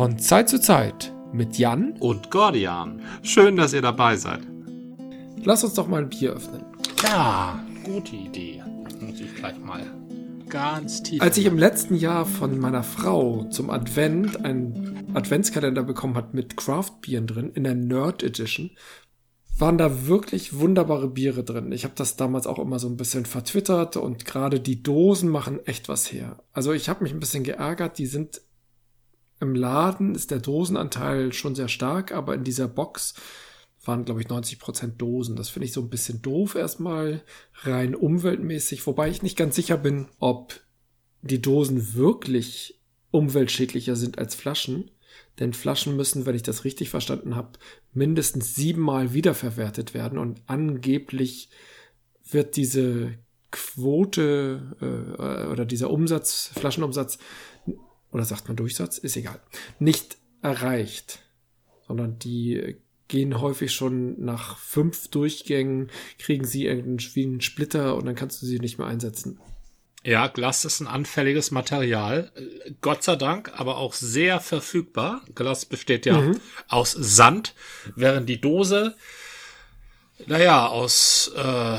Von Zeit zu Zeit mit Jan und Gordian. Schön, dass ihr dabei seid. Lass uns doch mal ein Bier öffnen. Ja, gute Idee. Muss ich gleich mal ganz tief. Als ich im letzten Jahr von meiner Frau zum Advent einen Adventskalender bekommen hat mit Craft-Bieren drin, in der Nerd Edition, waren da wirklich wunderbare Biere drin. Ich habe das damals auch immer so ein bisschen vertwittert und gerade die Dosen machen echt was her. Also ich habe mich ein bisschen geärgert, die sind im Laden ist der Dosenanteil schon sehr stark, aber in dieser Box waren, glaube ich, 90 Prozent Dosen. Das finde ich so ein bisschen doof erstmal, rein umweltmäßig, wobei ich nicht ganz sicher bin, ob die Dosen wirklich umweltschädlicher sind als Flaschen. Denn Flaschen müssen, wenn ich das richtig verstanden habe, mindestens siebenmal wiederverwertet werden und angeblich wird diese Quote äh, oder dieser Umsatz, Flaschenumsatz, oder sagt man Durchsatz, ist egal, nicht erreicht, sondern die gehen häufig schon nach fünf Durchgängen, kriegen sie irgendeinen Splitter und dann kannst du sie nicht mehr einsetzen. Ja, Glas ist ein anfälliges Material. Gott sei Dank, aber auch sehr verfügbar. Glas besteht ja mhm. aus Sand, während die Dose, naja, aus äh,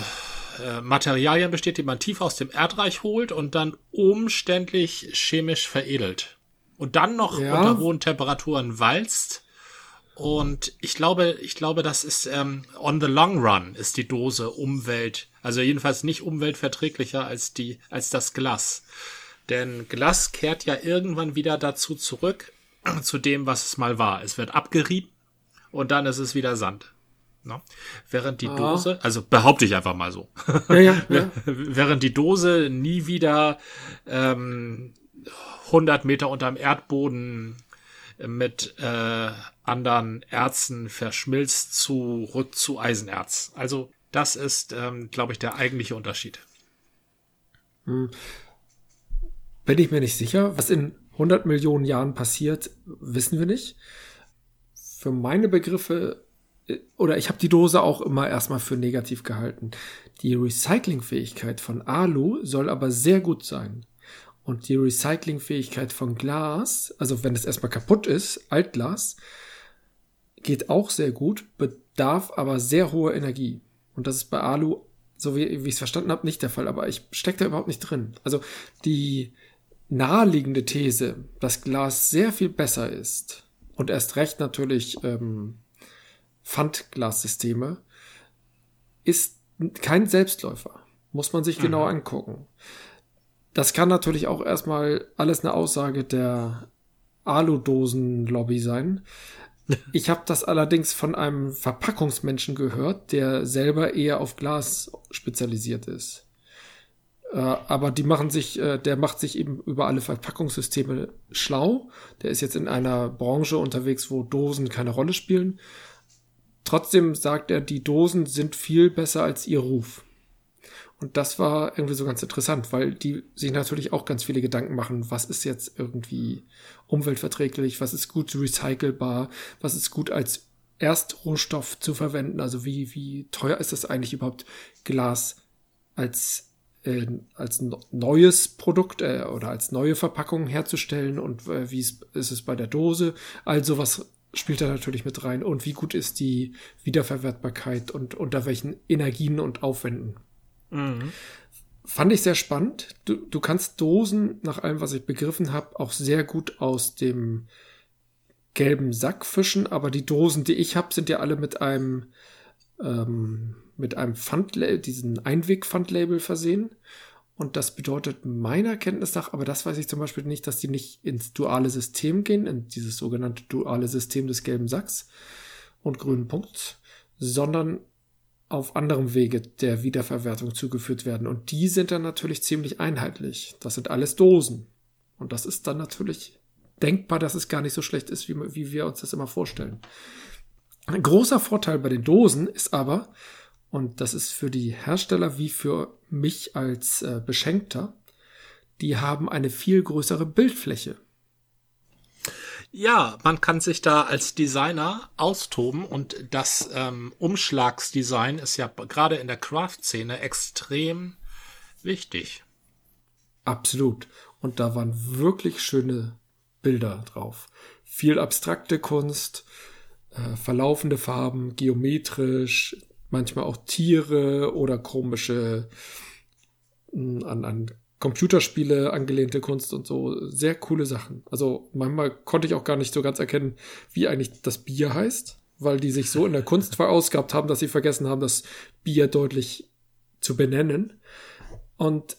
äh, Materialien besteht, die man tief aus dem Erdreich holt und dann umständlich chemisch veredelt. Und dann noch ja. unter hohen Temperaturen walzt. Und ich glaube, ich glaube, das ist ähm, on the long run ist die Dose Umwelt also jedenfalls nicht umweltverträglicher als die, als das Glas. Denn Glas kehrt ja irgendwann wieder dazu zurück, zu dem, was es mal war. Es wird abgerieben und dann ist es wieder Sand. Ne? Während die ah. Dose, also behaupte ich einfach mal so, ja, ja, ja. während die Dose nie wieder ähm, 100 Meter unterm Erdboden mit äh, anderen Erzen verschmilzt zurück zu Eisenerz. Also das ist, ähm, glaube ich, der eigentliche Unterschied. Hm. Bin ich mir nicht sicher. Was in 100 Millionen Jahren passiert, wissen wir nicht. Für meine Begriffe, äh, oder ich habe die Dose auch immer erstmal für negativ gehalten. Die Recyclingfähigkeit von Alu soll aber sehr gut sein. Und die Recyclingfähigkeit von Glas, also wenn es erstmal kaputt ist, Altglas, geht auch sehr gut, bedarf aber sehr hohe Energie. Und das ist bei Alu, so wie, wie ich es verstanden habe, nicht der Fall. Aber ich stecke da überhaupt nicht drin. Also die naheliegende These, dass Glas sehr viel besser ist und erst recht natürlich ähm, Pfandglassysteme, ist kein Selbstläufer. Muss man sich mhm. genau angucken. Das kann natürlich auch erstmal alles eine Aussage der Aludosen-Lobby sein. Ich habe das allerdings von einem Verpackungsmenschen gehört, der selber eher auf Glas spezialisiert ist. Äh, aber die machen sich, äh, der macht sich eben über alle Verpackungssysteme schlau. Der ist jetzt in einer Branche unterwegs, wo Dosen keine Rolle spielen. Trotzdem sagt er, die Dosen sind viel besser als ihr Ruf. Und das war irgendwie so ganz interessant, weil die sich natürlich auch ganz viele Gedanken machen, was ist jetzt irgendwie umweltverträglich, was ist gut recycelbar, was ist gut als Erstrohstoff zu verwenden, also wie, wie teuer ist das eigentlich überhaupt Glas als, äh, als neues Produkt äh, oder als neue Verpackung herzustellen und äh, wie ist, ist es bei der Dose, also was spielt da natürlich mit rein und wie gut ist die Wiederverwertbarkeit und unter welchen Energien und Aufwänden. Mhm. Fand ich sehr spannend. Du, du kannst Dosen, nach allem, was ich begriffen habe, auch sehr gut aus dem gelben Sack fischen, aber die Dosen, die ich habe, sind ja alle mit einem ähm, mit einem Pfandlabel, diesen Einweg-Pfandlabel versehen. Und das bedeutet meiner Kenntnis nach, aber das weiß ich zum Beispiel nicht, dass die nicht ins duale System gehen, in dieses sogenannte duale System des gelben Sacks und grünen Punkts, sondern auf anderem Wege der Wiederverwertung zugeführt werden. Und die sind dann natürlich ziemlich einheitlich. Das sind alles Dosen. Und das ist dann natürlich denkbar, dass es gar nicht so schlecht ist, wie, wie wir uns das immer vorstellen. Ein großer Vorteil bei den Dosen ist aber, und das ist für die Hersteller wie für mich als äh, Beschenkter, die haben eine viel größere Bildfläche. Ja, man kann sich da als Designer austoben und das ähm, Umschlagsdesign ist ja gerade in der Craft-Szene extrem wichtig. Absolut. Und da waren wirklich schöne Bilder drauf. viel abstrakte Kunst, äh, verlaufende Farben, geometrisch, manchmal auch Tiere oder komische mh, an, an Computerspiele angelehnte Kunst und so. Sehr coole Sachen. Also manchmal konnte ich auch gar nicht so ganz erkennen, wie eigentlich das Bier heißt, weil die sich so in der Kunst verausgabt haben, dass sie vergessen haben, das Bier deutlich zu benennen. Und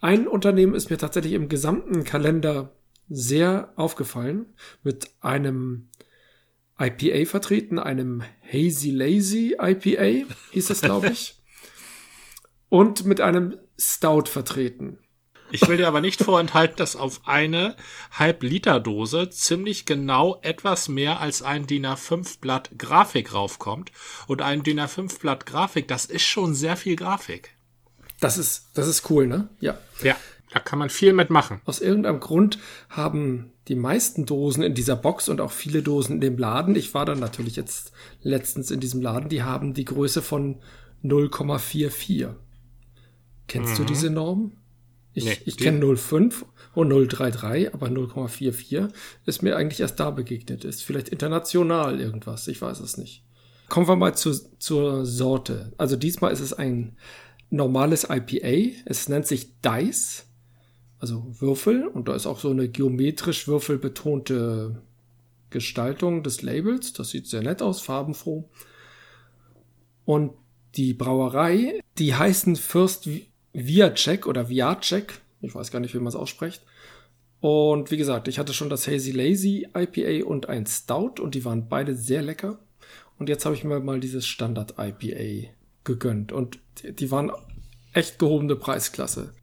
ein Unternehmen ist mir tatsächlich im gesamten Kalender sehr aufgefallen mit einem IPA vertreten, einem Hazy Lazy IPA, hieß es, glaube ich. und mit einem Stout vertreten. Ich will dir aber nicht vorenthalten, dass auf eine Halb-Liter-Dose ziemlich genau etwas mehr als ein DIN A5-Blatt Grafik raufkommt. Und ein DIN A5-Blatt Grafik, das ist schon sehr viel Grafik. Das ist, das ist cool, ne? Ja. Ja, da kann man viel mitmachen. Aus irgendeinem Grund haben die meisten Dosen in dieser Box und auch viele Dosen in dem Laden, ich war dann natürlich jetzt letztens in diesem Laden, die haben die Größe von 0,44. Kennst mhm. du diese Norm? Ich, nee, ich kenne 0,5 und 0,33, aber 0,44 ist mir eigentlich erst da begegnet. Ist vielleicht international irgendwas, ich weiß es nicht. Kommen wir mal zu, zur Sorte. Also diesmal ist es ein normales IPA. Es nennt sich Dice, also Würfel. Und da ist auch so eine geometrisch würfelbetonte Gestaltung des Labels. Das sieht sehr nett aus, farbenfroh. Und die Brauerei, die heißen First Viacek oder Viacek. Ich weiß gar nicht, wie man es ausspricht. Und wie gesagt, ich hatte schon das Hazy Lazy IPA und ein Stout und die waren beide sehr lecker. Und jetzt habe ich mir mal dieses Standard IPA gegönnt. Und die waren echt gehobene Preisklasse.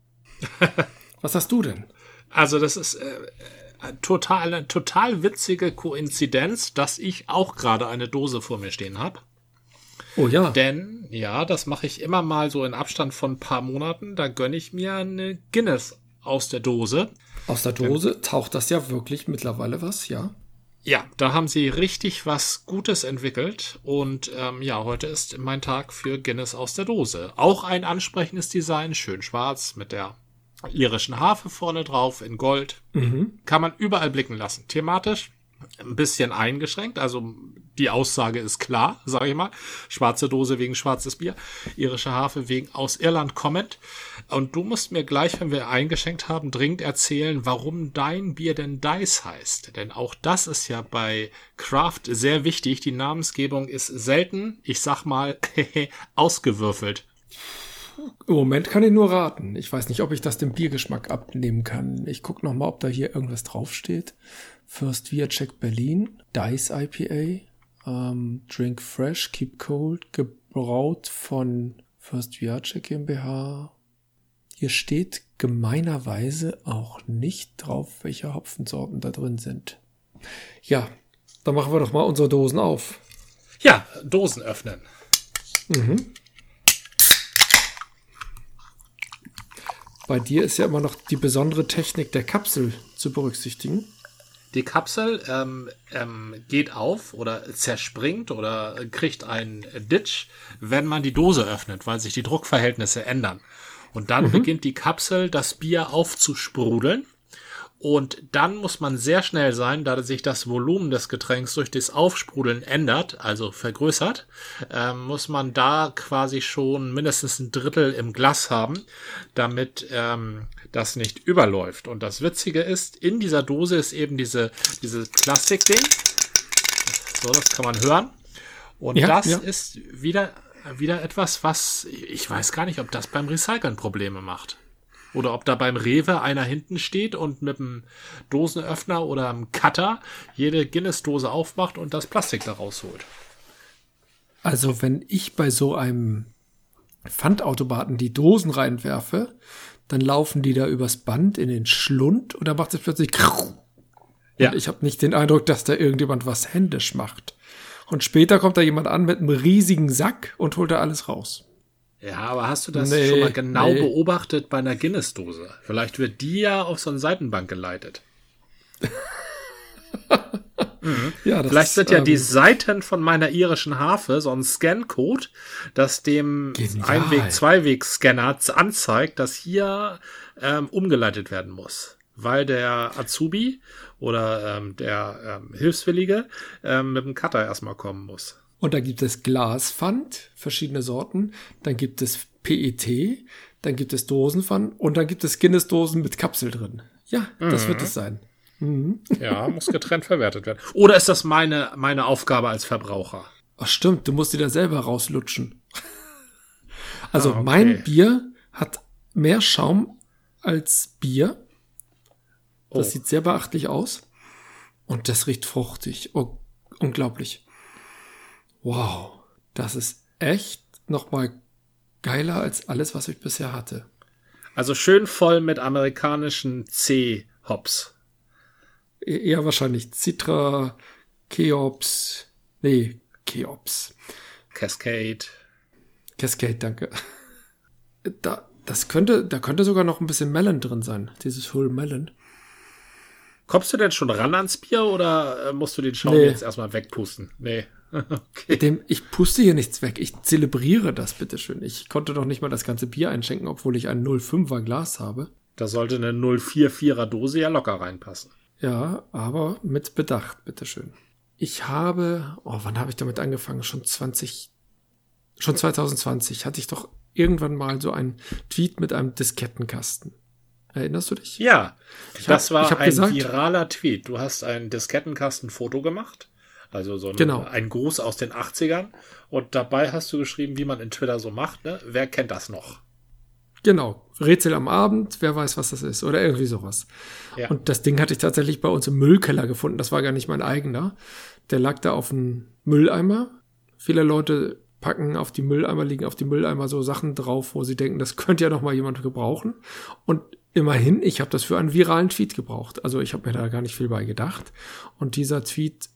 Was hast du denn? Also das ist äh, äh, total eine total witzige Koinzidenz, dass ich auch gerade eine Dose vor mir stehen habe. Oh ja. Denn ja, das mache ich immer mal so in Abstand von ein paar Monaten. Da gönne ich mir eine Guinness aus der Dose. Aus der Dose taucht das ja wirklich mittlerweile was, ja? Ja, da haben sie richtig was Gutes entwickelt und ähm, ja, heute ist mein Tag für Guinness aus der Dose. Auch ein ansprechendes Design, schön schwarz mit der irischen Harfe vorne drauf in Gold. Mhm. Kann man überall blicken lassen. Thematisch ein bisschen eingeschränkt. Also die Aussage ist klar, sage ich mal. Schwarze Dose wegen schwarzes Bier, irische Harfe wegen aus Irland kommend. Und du musst mir gleich, wenn wir eingeschenkt haben, dringend erzählen, warum dein Bier denn Dice heißt. Denn auch das ist ja bei Craft sehr wichtig. Die Namensgebung ist selten, ich sag mal, ausgewürfelt. Im Moment kann ich nur raten. Ich weiß nicht, ob ich das dem Biergeschmack abnehmen kann. Ich gucke noch mal, ob da hier irgendwas draufsteht. First Via Check Berlin, Dice IPA, ähm, Drink Fresh, Keep Cold, gebraut von First Viace GmbH. Hier steht gemeinerweise auch nicht drauf, welche Hopfensorten da drin sind. Ja, dann machen wir doch mal unsere Dosen auf. Ja, Dosen öffnen. Mhm. Bei dir ist ja immer noch die besondere Technik der Kapsel zu berücksichtigen. Die Kapsel ähm, ähm, geht auf oder zerspringt oder kriegt einen Ditch, wenn man die Dose öffnet, weil sich die Druckverhältnisse ändern. Und dann mhm. beginnt die Kapsel das Bier aufzusprudeln. Und dann muss man sehr schnell sein, da sich das Volumen des Getränks durch das Aufsprudeln ändert, also vergrößert, äh, muss man da quasi schon mindestens ein Drittel im Glas haben, damit ähm, das nicht überläuft. Und das Witzige ist, in dieser Dose ist eben diese, diese Plastikding. So, das kann man hören. Und ja, das ja. ist wieder, wieder etwas, was ich weiß gar nicht, ob das beim Recyceln Probleme macht. Oder ob da beim Rewe einer hinten steht und mit einem Dosenöffner oder einem Cutter jede Guinness-Dose aufmacht und das Plastik da rausholt. Also, wenn ich bei so einem Pfandautomaten die Dosen reinwerfe, dann laufen die da übers Band in den Schlund und dann macht es plötzlich ja. Und ich habe nicht den Eindruck, dass da irgendjemand was händisch macht. Und später kommt da jemand an mit einem riesigen Sack und holt da alles raus. Ja, aber hast du das nee, schon mal genau nee. beobachtet bei einer Guinness-Dose? Vielleicht wird die ja auf so eine Seitenbank geleitet. Mhm. Ja, Vielleicht sind ja ähm, die Seiten von meiner irischen Harfe so ein Scan-Code, das dem Einweg-, Zweiweg-Scanner anzeigt, dass hier ähm, umgeleitet werden muss. weil der Azubi oder ähm, der ähm, Hilfswillige ähm, mit dem Cutter erstmal kommen muss. Und da gibt es Glaspfand, verschiedene Sorten. Dann gibt es PET, dann gibt es Dosenpfand und dann gibt es Guinness-Dosen mit Kapsel drin. Ja, das mhm. wird es sein. Mhm. Ja, muss getrennt verwertet werden. Oder ist das meine, meine Aufgabe als Verbraucher? Ach stimmt, du musst die da selber rauslutschen. Also ah, okay. mein Bier hat mehr Schaum als Bier. Das oh. sieht sehr beachtlich aus. Und das riecht fruchtig. Oh, unglaublich. Wow. Das ist echt nochmal geiler als alles, was ich bisher hatte. Also schön voll mit amerikanischen C-Hops. E-, eher wahrscheinlich Citra, Cheops, nee, Cheops. Cascade. Cascade, danke. Da, das könnte, da könnte sogar noch ein bisschen Melon drin sein, dieses Whole Melon. Kommst du denn schon ran ans Bier oder äh, musst du den Schaum nee. jetzt erstmal wegpusten? Nee. okay. Dem, ich puste hier nichts weg. Ich zelebriere das, bitteschön. Ich konnte doch nicht mal das ganze Bier einschenken, obwohl ich ein 05er Glas habe. Da sollte eine 044er Dose ja locker reinpassen. Ja, aber mit Bedacht, bitteschön. Ich habe, oh, wann habe ich damit angefangen? Schon 20, schon 2020 hatte ich doch irgendwann mal so einen Tweet mit einem Diskettenkasten. Erinnerst du dich? Ja, ich das hab, war ein gesagt, viraler Tweet. Du hast ein Diskettenkasten-Foto gemacht also so ein, genau. ein Gruß aus den 80ern. Und dabei hast du geschrieben, wie man in Twitter so macht. Ne? Wer kennt das noch? Genau. Rätsel am Abend, wer weiß, was das ist. Oder irgendwie sowas. Ja. Und das Ding hatte ich tatsächlich bei uns im Müllkeller gefunden. Das war gar nicht mein eigener. Der lag da auf dem Mülleimer. Viele Leute packen auf die Mülleimer, liegen auf die Mülleimer so Sachen drauf, wo sie denken, das könnte ja noch mal jemand gebrauchen. Und immerhin, ich habe das für einen viralen Tweet gebraucht. Also ich habe mir da gar nicht viel bei gedacht. Und dieser Tweet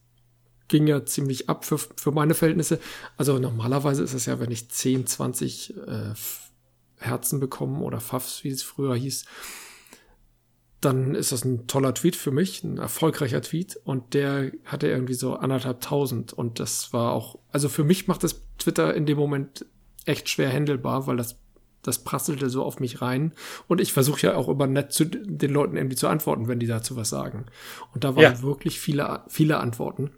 ging ja ziemlich ab für, für meine Verhältnisse. Also normalerweise ist es ja, wenn ich 10, 20 äh, Herzen bekomme oder Pfaffs, wie es früher hieß, dann ist das ein toller Tweet für mich, ein erfolgreicher Tweet. Und der hatte irgendwie so anderthalb tausend. Und das war auch, also für mich macht das Twitter in dem Moment echt schwer handelbar, weil das das prasselte so auf mich rein. Und ich versuche ja auch immer nett zu den Leuten irgendwie zu antworten, wenn die dazu was sagen. Und da waren ja. wirklich viele, viele Antworten.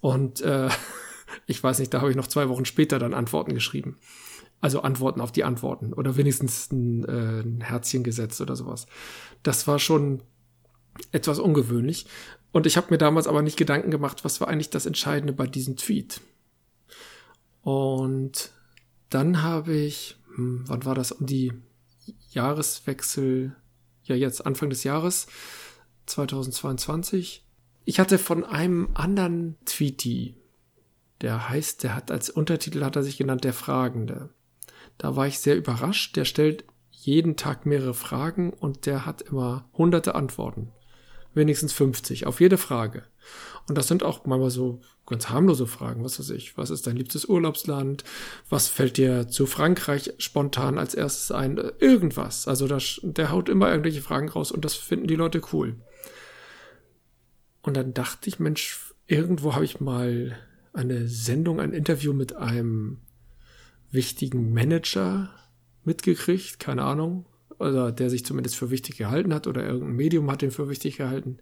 Und äh, ich weiß nicht, da habe ich noch zwei Wochen später dann Antworten geschrieben. Also Antworten auf die Antworten oder wenigstens ein, äh, ein Herzchen gesetzt oder sowas. Das war schon etwas ungewöhnlich. Und ich habe mir damals aber nicht Gedanken gemacht, was war eigentlich das Entscheidende bei diesem Tweet. Und dann habe ich, wann war das? Um die Jahreswechsel, ja jetzt Anfang des Jahres 2022, ich hatte von einem anderen Tweety, der heißt, der hat als Untertitel hat er sich genannt, der Fragende. Da war ich sehr überrascht. Der stellt jeden Tag mehrere Fragen und der hat immer hunderte Antworten. Wenigstens 50 auf jede Frage. Und das sind auch manchmal so ganz harmlose Fragen. Was weiß ich? Was ist dein liebstes Urlaubsland? Was fällt dir zu Frankreich spontan als erstes ein? Irgendwas. Also das, der haut immer irgendwelche Fragen raus und das finden die Leute cool. Und dann dachte ich, Mensch, irgendwo habe ich mal eine Sendung, ein Interview mit einem wichtigen Manager mitgekriegt, keine Ahnung, oder der sich zumindest für wichtig gehalten hat oder irgendein Medium hat ihn für wichtig gehalten.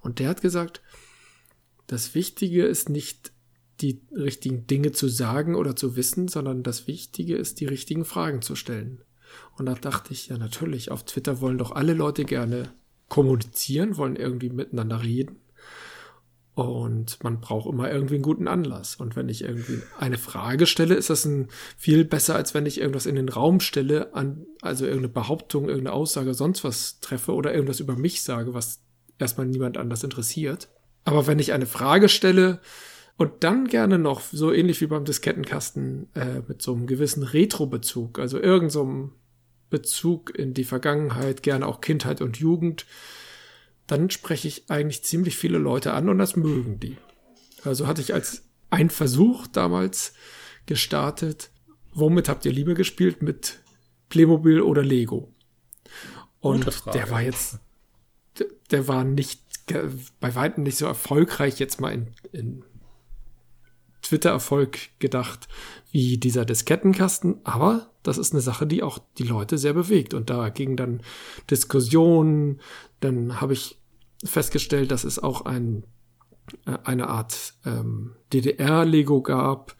Und der hat gesagt, das Wichtige ist nicht die richtigen Dinge zu sagen oder zu wissen, sondern das Wichtige ist, die richtigen Fragen zu stellen. Und da dachte ich, ja natürlich, auf Twitter wollen doch alle Leute gerne kommunizieren, wollen irgendwie miteinander reden. Und man braucht immer irgendwie einen guten Anlass. Und wenn ich irgendwie eine Frage stelle, ist das ein viel besser, als wenn ich irgendwas in den Raum stelle, an, also irgendeine Behauptung, irgendeine Aussage, sonst was treffe oder irgendwas über mich sage, was erstmal niemand anders interessiert. Aber wenn ich eine Frage stelle und dann gerne noch, so ähnlich wie beim Diskettenkasten, äh, mit so einem gewissen Retro-Bezug, also irgendeinem so Bezug in die Vergangenheit, gerne auch Kindheit und Jugend, dann spreche ich eigentlich ziemlich viele Leute an und das mögen die. Also hatte ich als ein Versuch damals gestartet, womit habt ihr lieber gespielt? Mit Playmobil oder Lego? Und der war jetzt, der war nicht, bei weitem nicht so erfolgreich jetzt mal in, in Twitter-Erfolg gedacht wie dieser Diskettenkasten, aber das ist eine Sache, die auch die Leute sehr bewegt. Und da ging dann Diskussionen, dann habe ich festgestellt, dass es auch ein, äh, eine Art ähm, DDR-Lego gab.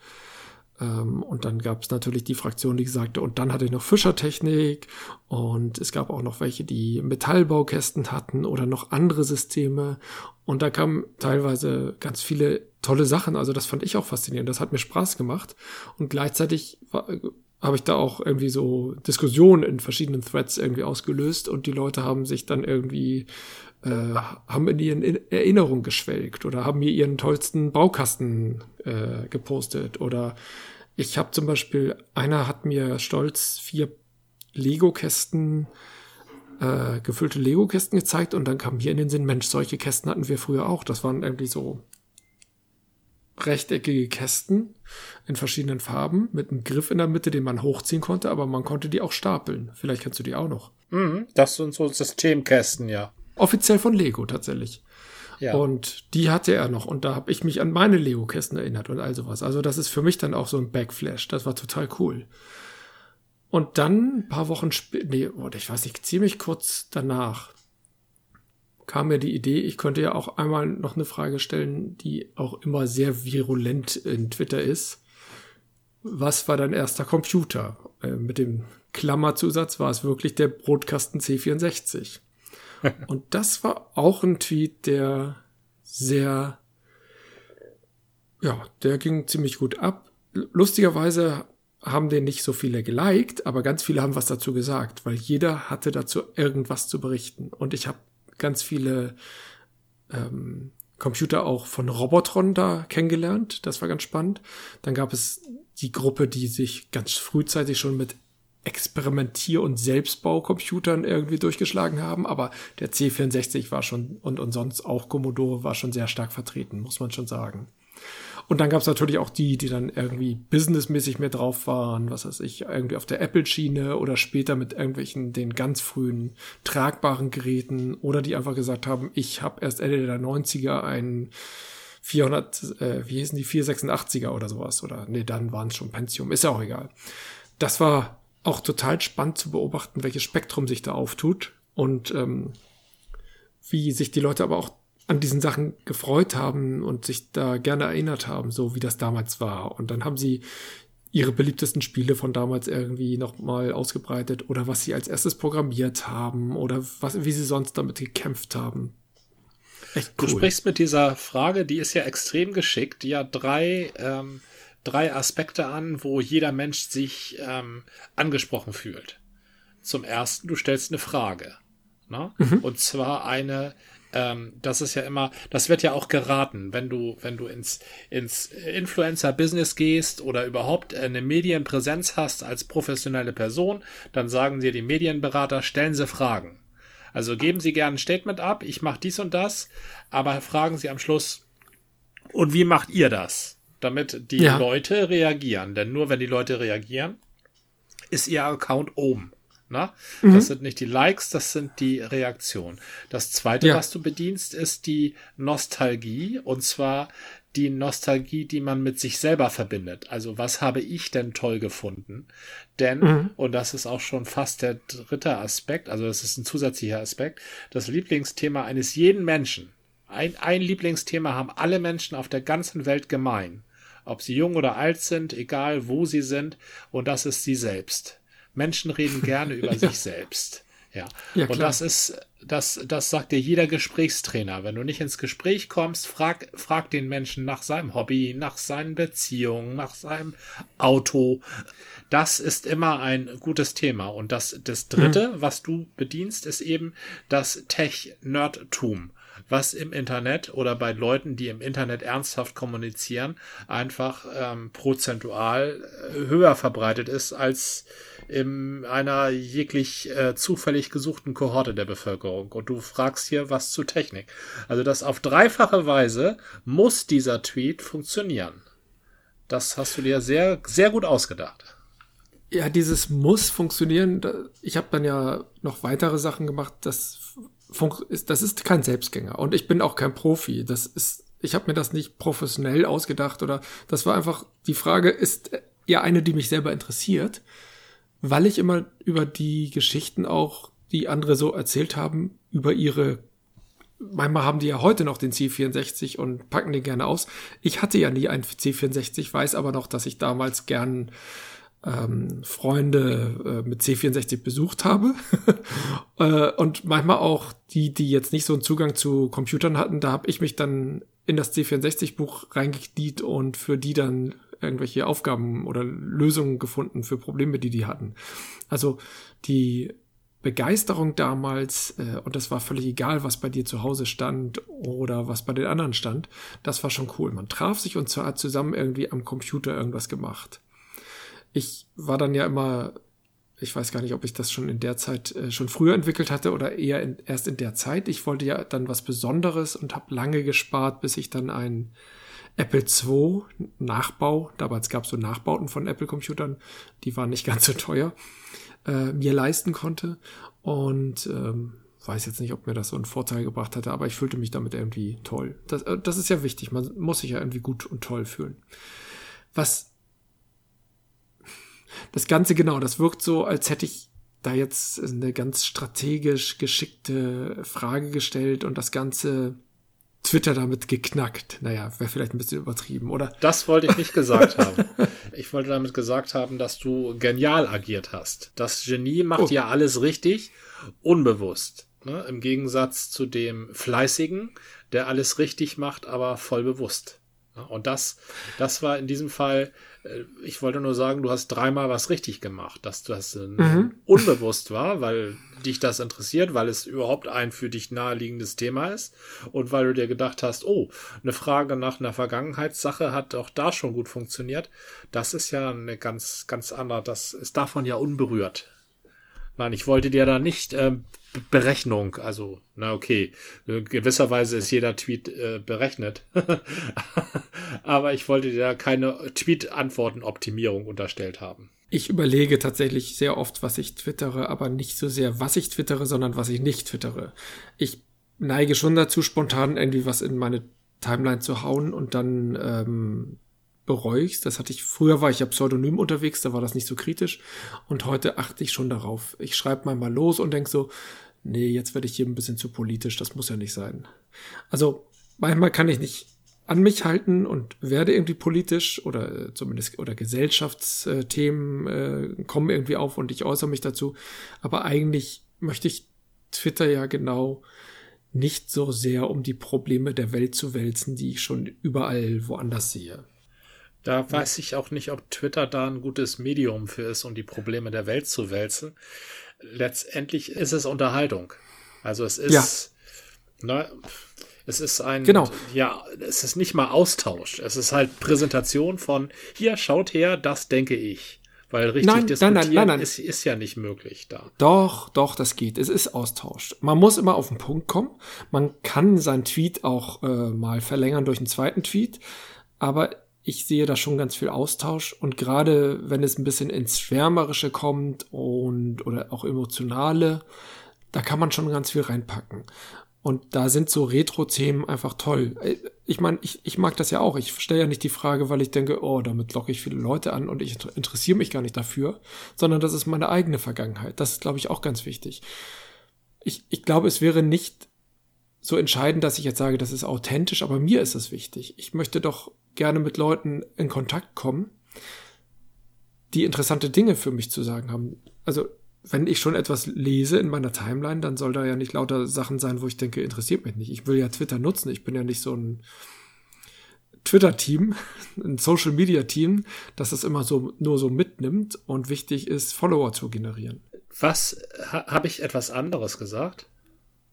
Ähm, und dann gab es natürlich die Fraktion, die sagte, und dann hatte ich noch Fischertechnik und es gab auch noch welche, die Metallbaukästen hatten oder noch andere Systeme. Und da kamen teilweise ganz viele tolle Sachen. Also das fand ich auch faszinierend. Das hat mir Spaß gemacht. Und gleichzeitig habe ich da auch irgendwie so Diskussionen in verschiedenen Threads irgendwie ausgelöst und die Leute haben sich dann irgendwie äh, haben in ihren Erinnerungen geschwelgt oder haben mir ihren tollsten Baukasten äh, gepostet. Oder ich habe zum Beispiel, einer hat mir stolz vier Lego-Kästen, äh, gefüllte Lego-Kästen gezeigt und dann kam mir in den Sinn, Mensch, solche Kästen hatten wir früher auch. Das waren irgendwie so rechteckige Kästen in verschiedenen Farben mit einem Griff in der Mitte, den man hochziehen konnte, aber man konnte die auch stapeln. Vielleicht kennst du die auch noch. Mhm, das sind so Systemkästen, ja. Offiziell von Lego tatsächlich. Ja. Und die hatte er noch. Und da habe ich mich an meine Lego-Kästen erinnert und all sowas. Also das ist für mich dann auch so ein Backflash. Das war total cool. Und dann ein paar Wochen später, nee, ich weiß nicht, ziemlich kurz danach kam mir die Idee, ich könnte ja auch einmal noch eine Frage stellen, die auch immer sehr virulent in Twitter ist. Was war dein erster Computer? Äh, mit dem Klammerzusatz war es wirklich der Brotkasten C64. Und das war auch ein Tweet, der sehr, ja, der ging ziemlich gut ab. Lustigerweise haben den nicht so viele geliked, aber ganz viele haben was dazu gesagt, weil jeder hatte dazu irgendwas zu berichten. Und ich habe ganz viele ähm, Computer auch von Robotron da kennengelernt. Das war ganz spannend. Dann gab es die Gruppe, die sich ganz frühzeitig schon mit Experimentier- und Selbstbaucomputern irgendwie durchgeschlagen haben, aber der C64 war schon und, und sonst auch Commodore war schon sehr stark vertreten, muss man schon sagen. Und dann gab es natürlich auch die, die dann irgendwie businessmäßig mehr drauf waren, was weiß ich, irgendwie auf der Apple-Schiene oder später mit irgendwelchen den ganz frühen tragbaren Geräten oder die einfach gesagt haben, ich habe erst Ende der 90er ein 400, äh, wie hießen die, 486er oder sowas oder nee, dann waren es schon Pentium, ist ja auch egal. Das war auch total spannend zu beobachten, welches Spektrum sich da auftut und ähm, wie sich die Leute aber auch an diesen Sachen gefreut haben und sich da gerne erinnert haben, so wie das damals war. Und dann haben sie ihre beliebtesten Spiele von damals irgendwie nochmal ausgebreitet oder was sie als erstes programmiert haben oder was, wie sie sonst damit gekämpft haben. Echt cool. Du sprichst mit dieser Frage, die ist ja extrem geschickt, ja drei, ähm, drei Aspekte an, wo jeder Mensch sich ähm, angesprochen fühlt. Zum ersten, du stellst eine Frage. Ne? Mhm. Und zwar eine, ähm, das ist ja immer, das wird ja auch geraten, wenn du, wenn du ins, ins Influencer-Business gehst oder überhaupt eine Medienpräsenz hast als professionelle Person, dann sagen dir die Medienberater, stellen Sie Fragen. Also geben Sie gerne ein Statement ab, ich mache dies und das, aber fragen Sie am Schluss, und wie macht ihr das? Damit die ja. Leute reagieren. Denn nur wenn die Leute reagieren, ist ihr Account oben. Na? Mhm. Das sind nicht die Likes, das sind die Reaktionen. Das zweite, ja. was du bedienst, ist die Nostalgie. Und zwar die Nostalgie, die man mit sich selber verbindet. Also was habe ich denn toll gefunden? Denn, mhm. und das ist auch schon fast der dritte Aspekt, also das ist ein zusätzlicher Aspekt, das Lieblingsthema eines jeden Menschen. Ein, ein Lieblingsthema haben alle Menschen auf der ganzen Welt gemein. Ob sie jung oder alt sind, egal wo sie sind, und das ist sie selbst. Menschen reden gerne über sich selbst. Ja. ja und das ist, das, das sagt dir jeder Gesprächstrainer. Wenn du nicht ins Gespräch kommst, frag, frag den Menschen nach seinem Hobby, nach seinen Beziehungen, nach seinem Auto. Das ist immer ein gutes Thema. Und das, das dritte, mhm. was du bedienst, ist eben das Tech-Nerdtum was im Internet oder bei Leuten, die im Internet ernsthaft kommunizieren, einfach ähm, prozentual äh, höher verbreitet ist als in einer jeglich äh, zufällig gesuchten Kohorte der Bevölkerung. Und du fragst hier was zu Technik. Also das auf dreifache Weise muss dieser Tweet funktionieren. Das hast du dir sehr, sehr gut ausgedacht. Ja, dieses muss funktionieren. Ich habe dann ja noch weitere Sachen gemacht. Das, ist, das ist kein Selbstgänger. Und ich bin auch kein Profi. Das ist ich habe mir das nicht professionell ausgedacht oder das war einfach die Frage, ist ja eine, die mich selber interessiert, weil ich immer über die Geschichten auch, die andere so erzählt haben, über ihre manchmal haben die ja heute noch den C64 und packen den gerne aus. Ich hatte ja nie einen C64, weiß aber noch, dass ich damals gern ähm, Freunde äh, mit C64 besucht habe. äh, und manchmal auch die, die jetzt nicht so einen Zugang zu Computern hatten, da habe ich mich dann in das C64-Buch reingekniet und für die dann irgendwelche Aufgaben oder Lösungen gefunden für Probleme, die die hatten. Also die Begeisterung damals, äh, und das war völlig egal, was bei dir zu Hause stand oder was bei den anderen stand, das war schon cool. Man traf sich und hat zusammen irgendwie am Computer irgendwas gemacht ich war dann ja immer, ich weiß gar nicht, ob ich das schon in der Zeit äh, schon früher entwickelt hatte oder eher in, erst in der Zeit. Ich wollte ja dann was Besonderes und habe lange gespart, bis ich dann ein Apple II Nachbau, damals gab es so Nachbauten von Apple-Computern, die waren nicht ganz so teuer, äh, mir leisten konnte. Und ähm, weiß jetzt nicht, ob mir das so einen Vorteil gebracht hatte, aber ich fühlte mich damit irgendwie toll. Das, äh, das ist ja wichtig, man muss sich ja irgendwie gut und toll fühlen. Was das Ganze genau, das wirkt so, als hätte ich da jetzt eine ganz strategisch geschickte Frage gestellt und das Ganze Twitter damit geknackt. Naja, wäre vielleicht ein bisschen übertrieben, oder? Das wollte ich nicht gesagt haben. Ich wollte damit gesagt haben, dass du genial agiert hast. Das Genie macht oh. ja alles richtig, unbewusst. Ne? Im Gegensatz zu dem Fleißigen, der alles richtig macht, aber voll bewusst. Und das, das war in diesem Fall ich wollte nur sagen, du hast dreimal was richtig gemacht, dass das äh, mhm. unbewusst war, weil dich das interessiert, weil es überhaupt ein für dich naheliegendes Thema ist und weil du dir gedacht hast, oh, eine Frage nach einer Vergangenheitssache hat auch da schon gut funktioniert. Das ist ja eine ganz, ganz andere, das ist davon ja unberührt. Nein, ich wollte dir da nicht äh, Berechnung, also, na okay, gewisserweise ist jeder Tweet äh, berechnet. Aber ich wollte dir da keine Tweet-Antworten-Optimierung unterstellt haben. Ich überlege tatsächlich sehr oft, was ich twittere, aber nicht so sehr, was ich twittere, sondern was ich nicht twittere. Ich neige schon dazu, spontan irgendwie was in meine Timeline zu hauen und dann ähm, bereue ich's. Das hatte ich, früher war ich ja pseudonym unterwegs, da war das nicht so kritisch. Und heute achte ich schon darauf. Ich schreibe mal mal los und denk so, nee, jetzt werde ich hier ein bisschen zu politisch, das muss ja nicht sein. Also, manchmal kann ich nicht an mich halten und werde irgendwie politisch oder äh, zumindest oder Gesellschaftsthemen äh, kommen irgendwie auf und ich äußere mich dazu. Aber eigentlich möchte ich Twitter ja genau nicht so sehr um die Probleme der Welt zu wälzen, die ich schon überall woanders sehe. Da weiß ich auch nicht, ob Twitter da ein gutes Medium für ist, um die Probleme der Welt zu wälzen. Letztendlich ist es Unterhaltung. Also es ist, ja. ne, es ist ein, genau. ja, es ist nicht mal Austausch. Es ist halt Präsentation von, hier, schaut her, das denke ich. Weil richtig nein, diskutieren nein, nein, nein, Ist, ist ja nicht möglich da. Doch, doch, das geht. Es ist Austausch. Man muss immer auf den Punkt kommen. Man kann seinen Tweet auch äh, mal verlängern durch einen zweiten Tweet. Aber ich sehe da schon ganz viel Austausch und gerade wenn es ein bisschen ins Schwärmerische kommt und oder auch emotionale, da kann man schon ganz viel reinpacken. Und da sind so Retro-Themen einfach toll. Ich meine, ich, ich mag das ja auch. Ich stelle ja nicht die Frage, weil ich denke, oh, damit locke ich viele Leute an und ich interessiere mich gar nicht dafür, sondern das ist meine eigene Vergangenheit. Das ist, glaube ich, auch ganz wichtig. Ich, ich glaube, es wäre nicht so entscheidend, dass ich jetzt sage, das ist authentisch, aber mir ist es wichtig. Ich möchte doch gerne mit Leuten in Kontakt kommen, die interessante Dinge für mich zu sagen haben. Also, wenn ich schon etwas lese in meiner Timeline, dann soll da ja nicht lauter Sachen sein, wo ich denke, interessiert mich nicht. Ich will ja Twitter nutzen. Ich bin ja nicht so ein Twitter-Team, ein Social-Media-Team, das es immer so nur so mitnimmt und wichtig ist, Follower zu generieren. Was ha, habe ich etwas anderes gesagt?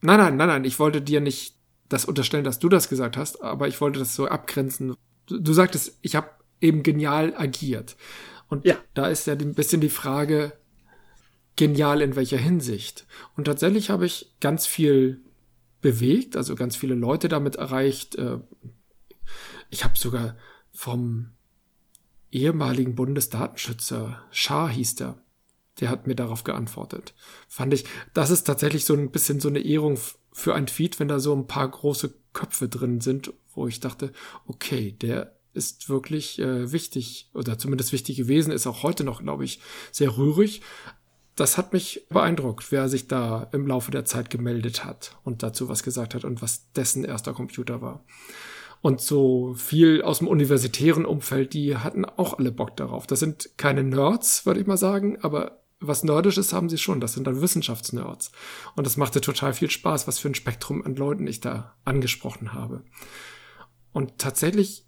Nein, nein, nein, nein. Ich wollte dir nicht das unterstellen, dass du das gesagt hast, aber ich wollte das so abgrenzen. Du, du sagtest, ich habe eben genial agiert. Und ja. da ist ja ein bisschen die Frage, genial in welcher Hinsicht? Und tatsächlich habe ich ganz viel bewegt, also ganz viele Leute damit erreicht. Äh, ich habe sogar vom ehemaligen Bundesdatenschützer, Schar hieß der, der hat mir darauf geantwortet. Fand ich, das ist tatsächlich so ein bisschen so eine Ehrung für ein Tweet, wenn da so ein paar große Köpfe drin sind, wo ich dachte, okay, der ist wirklich äh, wichtig oder zumindest wichtig gewesen, ist auch heute noch, glaube ich, sehr rührig. Das hat mich beeindruckt, wer sich da im Laufe der Zeit gemeldet hat und dazu was gesagt hat und was dessen erster Computer war. Und so viel aus dem universitären Umfeld, die hatten auch alle Bock darauf. Das sind keine Nerds, würde ich mal sagen, aber was Nerdisches haben sie schon. Das sind dann Wissenschaftsnerds. Und das machte total viel Spaß, was für ein Spektrum an Leuten ich da angesprochen habe. Und tatsächlich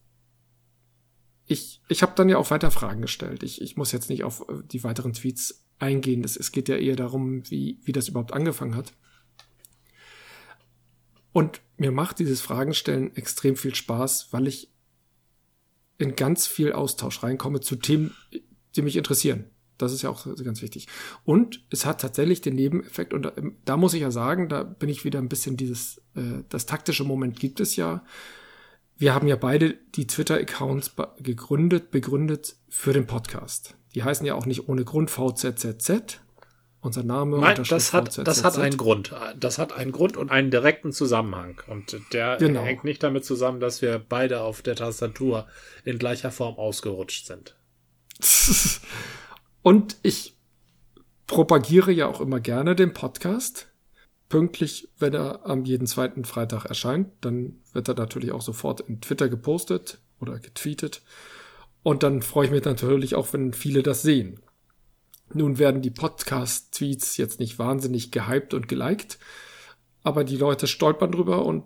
ich, ich habe dann ja auch weiter Fragen gestellt. Ich, ich muss jetzt nicht auf äh, die weiteren Tweets eingehen. Das, es geht ja eher darum, wie, wie das überhaupt angefangen hat. Und mir macht dieses Fragenstellen extrem viel Spaß, weil ich in ganz viel Austausch reinkomme zu Themen, die mich interessieren. Das ist ja auch ganz wichtig. Und es hat tatsächlich den Nebeneffekt, und da, da muss ich ja sagen, da bin ich wieder ein bisschen dieses, äh, das taktische Moment gibt es ja wir haben ja beide die Twitter-Accounts gegründet, begründet für den Podcast. Die heißen ja auch nicht ohne Grund VZZZ. Unser Name. Nein, das hat, VZZZ. das hat einen Grund. Das hat einen Grund und einen direkten Zusammenhang. Und der genau. hängt nicht damit zusammen, dass wir beide auf der Tastatur in gleicher Form ausgerutscht sind. und ich propagiere ja auch immer gerne den Podcast pünktlich, wenn er am jeden zweiten Freitag erscheint. Dann wird er natürlich auch sofort in Twitter gepostet oder getweetet. Und dann freue ich mich natürlich auch, wenn viele das sehen. Nun werden die Podcast-Tweets jetzt nicht wahnsinnig gehypt und geliked, aber die Leute stolpern drüber und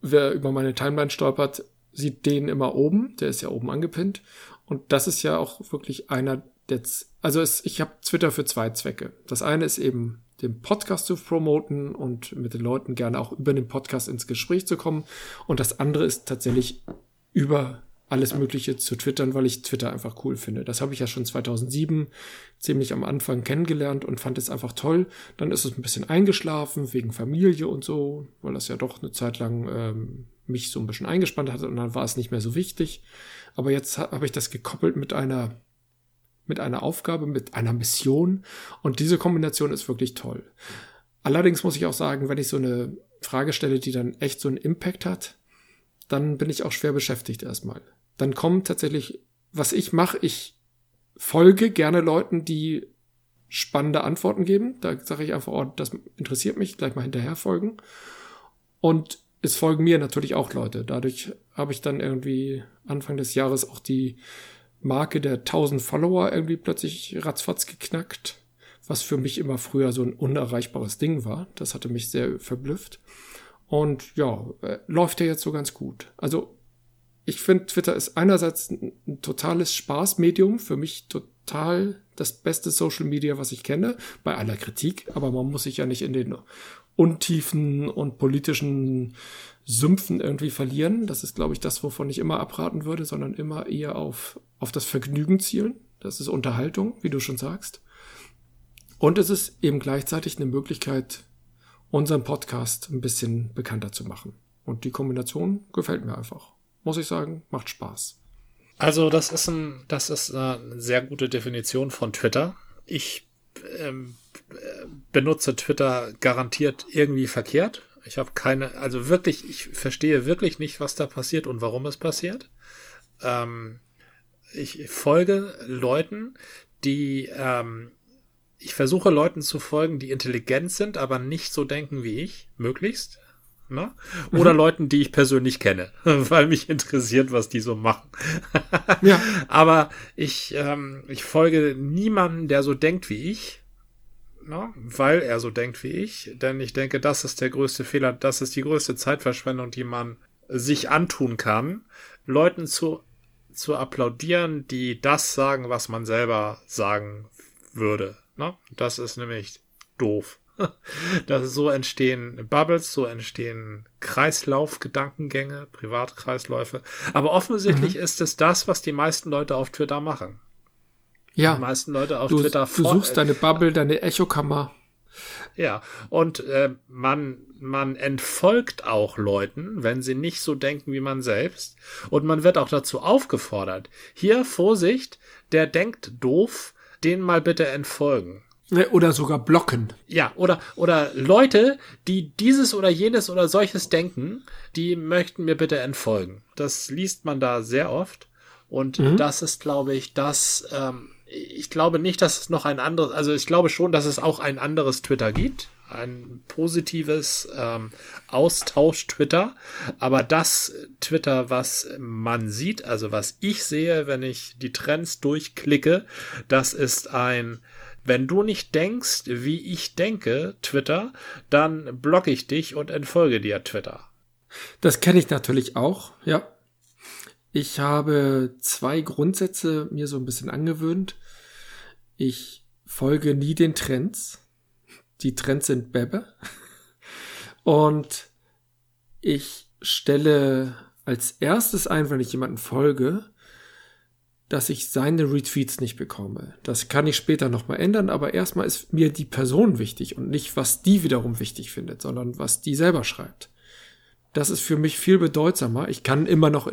wer über meine Timeline stolpert, sieht den immer oben. Der ist ja oben angepinnt. Und das ist ja auch wirklich einer der, also es, ich habe Twitter für zwei Zwecke. Das eine ist eben den Podcast zu promoten und mit den Leuten gerne auch über den Podcast ins Gespräch zu kommen. Und das andere ist tatsächlich über alles Mögliche zu twittern, weil ich Twitter einfach cool finde. Das habe ich ja schon 2007 ziemlich am Anfang kennengelernt und fand es einfach toll. Dann ist es ein bisschen eingeschlafen wegen Familie und so, weil das ja doch eine Zeit lang ähm, mich so ein bisschen eingespannt hatte und dann war es nicht mehr so wichtig. Aber jetzt habe ich das gekoppelt mit einer mit einer Aufgabe, mit einer Mission. Und diese Kombination ist wirklich toll. Allerdings muss ich auch sagen, wenn ich so eine Frage stelle, die dann echt so einen Impact hat, dann bin ich auch schwer beschäftigt erstmal. Dann kommt tatsächlich, was ich mache, ich folge gerne Leuten, die spannende Antworten geben. Da sage ich einfach, oh, das interessiert mich, gleich mal hinterher folgen. Und es folgen mir natürlich auch Leute. Dadurch habe ich dann irgendwie Anfang des Jahres auch die Marke der 1000 Follower irgendwie plötzlich ratzfatz geknackt, was für mich immer früher so ein unerreichbares Ding war. Das hatte mich sehr verblüfft. Und ja, äh, läuft ja jetzt so ganz gut. Also ich finde, Twitter ist einerseits ein, totales Spaßmedium, für mich total das beste Social Media, was ich kenne, bei aller Kritik, aber man muss sich ja nicht in den Untiefen und politischen Sümpfen irgendwie verlieren. Das ist, glaube ich, das, wovon ich immer abraten würde, sondern immer eher auf, auf das Vergnügen zielen. Das ist Unterhaltung, wie du schon sagst. Und es ist eben gleichzeitig eine Möglichkeit, unseren Podcast ein bisschen bekannter zu machen. Und die Kombination gefällt mir einfach. Muss ich sagen, macht Spaß. Also, das ist ein, das ist eine sehr gute Definition von Twitter. Ich ähm, benutze Twitter garantiert irgendwie verkehrt. Ich habe keine, also wirklich, ich verstehe wirklich nicht, was da passiert und warum es passiert. Ähm, ich folge Leuten, die, ähm, ich versuche Leuten zu folgen, die intelligent sind, aber nicht so denken wie ich, möglichst. Ne? Oder mhm. Leuten, die ich persönlich kenne, weil mich interessiert, was die so machen. ja. Aber ich, ähm, ich folge niemanden, der so denkt wie ich ne? weil er so denkt wie ich. Denn ich denke, das ist der größte Fehler, das ist die größte Zeitverschwendung, die man sich antun kann, Leuten zu, zu applaudieren, die das sagen, was man selber sagen würde. Ne? Das ist nämlich doof. Das so entstehen Bubbles, so entstehen Kreislaufgedankengänge, Privatkreisläufe. Aber offensichtlich mhm. ist es das, was die meisten Leute auf Twitter machen. Ja. Die meisten Leute auf du, Twitter Du suchst deine Bubble, deine Echokammer. Ja, und äh, man, man entfolgt auch Leuten, wenn sie nicht so denken wie man selbst. Und man wird auch dazu aufgefordert. Hier, Vorsicht, der denkt doof, den mal bitte entfolgen. Oder sogar blocken. Ja, oder, oder Leute, die dieses oder jenes oder solches denken, die möchten mir bitte entfolgen. Das liest man da sehr oft. Und mhm. das ist, glaube ich, das, ähm, ich glaube nicht, dass es noch ein anderes, also ich glaube schon, dass es auch ein anderes Twitter gibt. Ein positives ähm, Austausch-Twitter. Aber das Twitter, was man sieht, also was ich sehe, wenn ich die Trends durchklicke, das ist ein wenn du nicht denkst, wie ich denke, Twitter, dann blocke ich dich und entfolge dir Twitter. Das kenne ich natürlich auch, ja. Ich habe zwei Grundsätze mir so ein bisschen angewöhnt. Ich folge nie den Trends. Die Trends sind Bebe. Und ich stelle als erstes ein, wenn ich jemanden folge, dass ich seine Retweets nicht bekomme. Das kann ich später nochmal ändern, aber erstmal ist mir die Person wichtig und nicht, was die wiederum wichtig findet, sondern was die selber schreibt. Das ist für mich viel bedeutsamer. Ich kann immer noch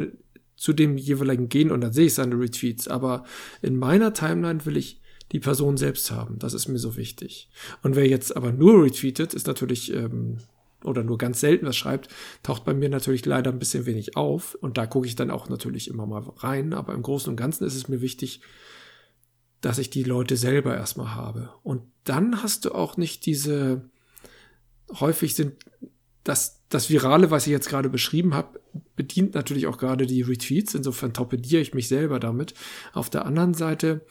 zu dem jeweiligen gehen und dann sehe ich seine Retweets, aber in meiner Timeline will ich die Person selbst haben. Das ist mir so wichtig. Und wer jetzt aber nur retweetet, ist natürlich ähm, oder nur ganz selten was schreibt, taucht bei mir natürlich leider ein bisschen wenig auf. Und da gucke ich dann auch natürlich immer mal rein. Aber im Großen und Ganzen ist es mir wichtig, dass ich die Leute selber erstmal habe. Und dann hast du auch nicht diese, häufig sind das, das Virale, was ich jetzt gerade beschrieben habe, bedient natürlich auch gerade die Retweets. Insofern torpediere ich mich selber damit. Auf der anderen Seite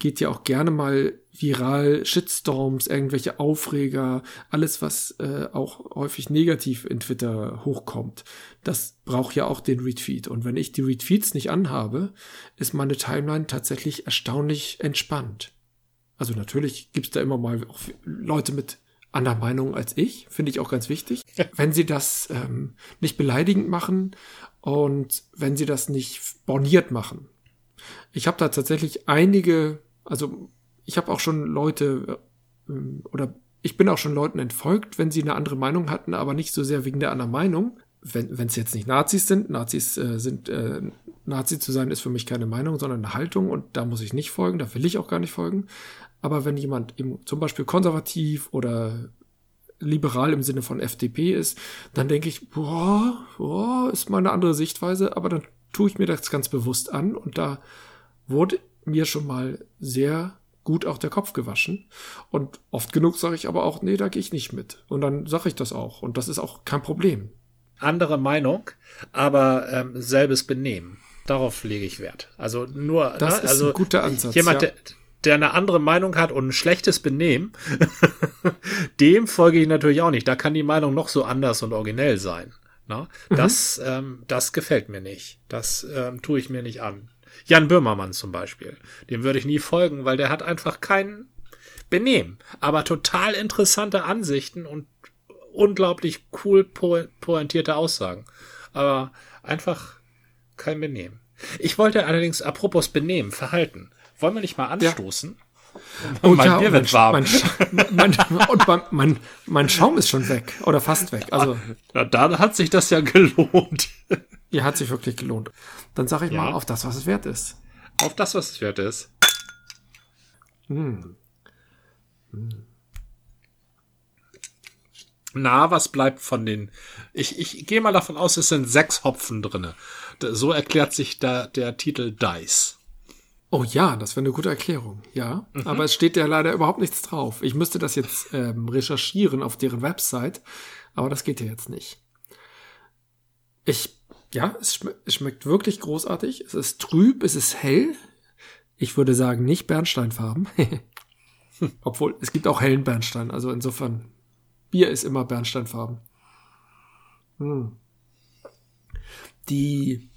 geht ja auch gerne mal viral, Shitstorms, irgendwelche Aufreger, alles, was äh, auch häufig negativ in Twitter hochkommt. Das braucht ja auch den Retweet. Und wenn ich die Retweets nicht anhabe, ist meine Timeline tatsächlich erstaunlich entspannt. Also natürlich gibt's da immer mal auch Leute mit anderer Meinung als ich, finde ich auch ganz wichtig. wenn sie das ähm, nicht beleidigend machen und wenn sie das nicht borniert machen. Ich habe da tatsächlich einige also ich habe auch schon Leute äh, oder ich bin auch schon Leuten entfolgt, wenn sie eine andere Meinung hatten, aber nicht so sehr wegen der anderen Meinung. Wenn es jetzt nicht Nazis sind, Nazis äh, sind, äh, Nazi zu sein ist für mich keine Meinung, sondern eine Haltung und da muss ich nicht folgen, da will ich auch gar nicht folgen. Aber wenn jemand eben zum Beispiel konservativ oder liberal im Sinne von FDP ist, dann denke ich, boah, boah, ist mal eine andere Sichtweise, aber dann tue ich mir das ganz bewusst an und da wurde mir schon mal sehr gut auch der Kopf gewaschen. Und oft genug sage ich aber auch, nee, da gehe ich nicht mit. Und dann sage ich das auch. Und das ist auch kein Problem. Andere Meinung, aber ähm, selbes Benehmen. Darauf lege ich Wert. Also nur, das ne? ist also ein guter Ansatz. Jemand, ja. der, der eine andere Meinung hat und ein schlechtes Benehmen, dem folge ich natürlich auch nicht. Da kann die Meinung noch so anders und originell sein. Ne? Das, mhm. ähm, das gefällt mir nicht. Das ähm, tue ich mir nicht an. Jan Böhmermann zum Beispiel. Dem würde ich nie folgen, weil der hat einfach kein Benehmen, aber total interessante Ansichten und unglaublich cool po pointierte Aussagen. Aber einfach kein Benehmen. Ich wollte allerdings, apropos Benehmen, Verhalten, wollen wir nicht mal anstoßen? Ja. Oh, mein ja, Bier wird warm. Mein, mein, und mein, mein, Schaum ist schon weg oder fast weg. Also, Na, da hat sich das ja gelohnt. Ja, hat sich wirklich gelohnt. Dann sage ich ja. mal auf das, was es wert ist. Auf das, was es wert ist. Hm. Hm. Na, was bleibt von den. Ich, ich gehe mal davon aus, es sind sechs Hopfen drinne. So erklärt sich da der Titel Dice. Oh ja, das wäre eine gute Erklärung, ja. Mhm. Aber es steht ja leider überhaupt nichts drauf. Ich müsste das jetzt ähm, recherchieren auf deren Website, aber das geht ja jetzt nicht. Ich ja, es, schme es schmeckt wirklich großartig. Es ist trüb, es ist hell. Ich würde sagen, nicht Bernsteinfarben. Obwohl, es gibt auch hellen Bernstein. Also insofern, Bier ist immer Bernsteinfarben. Hm. Die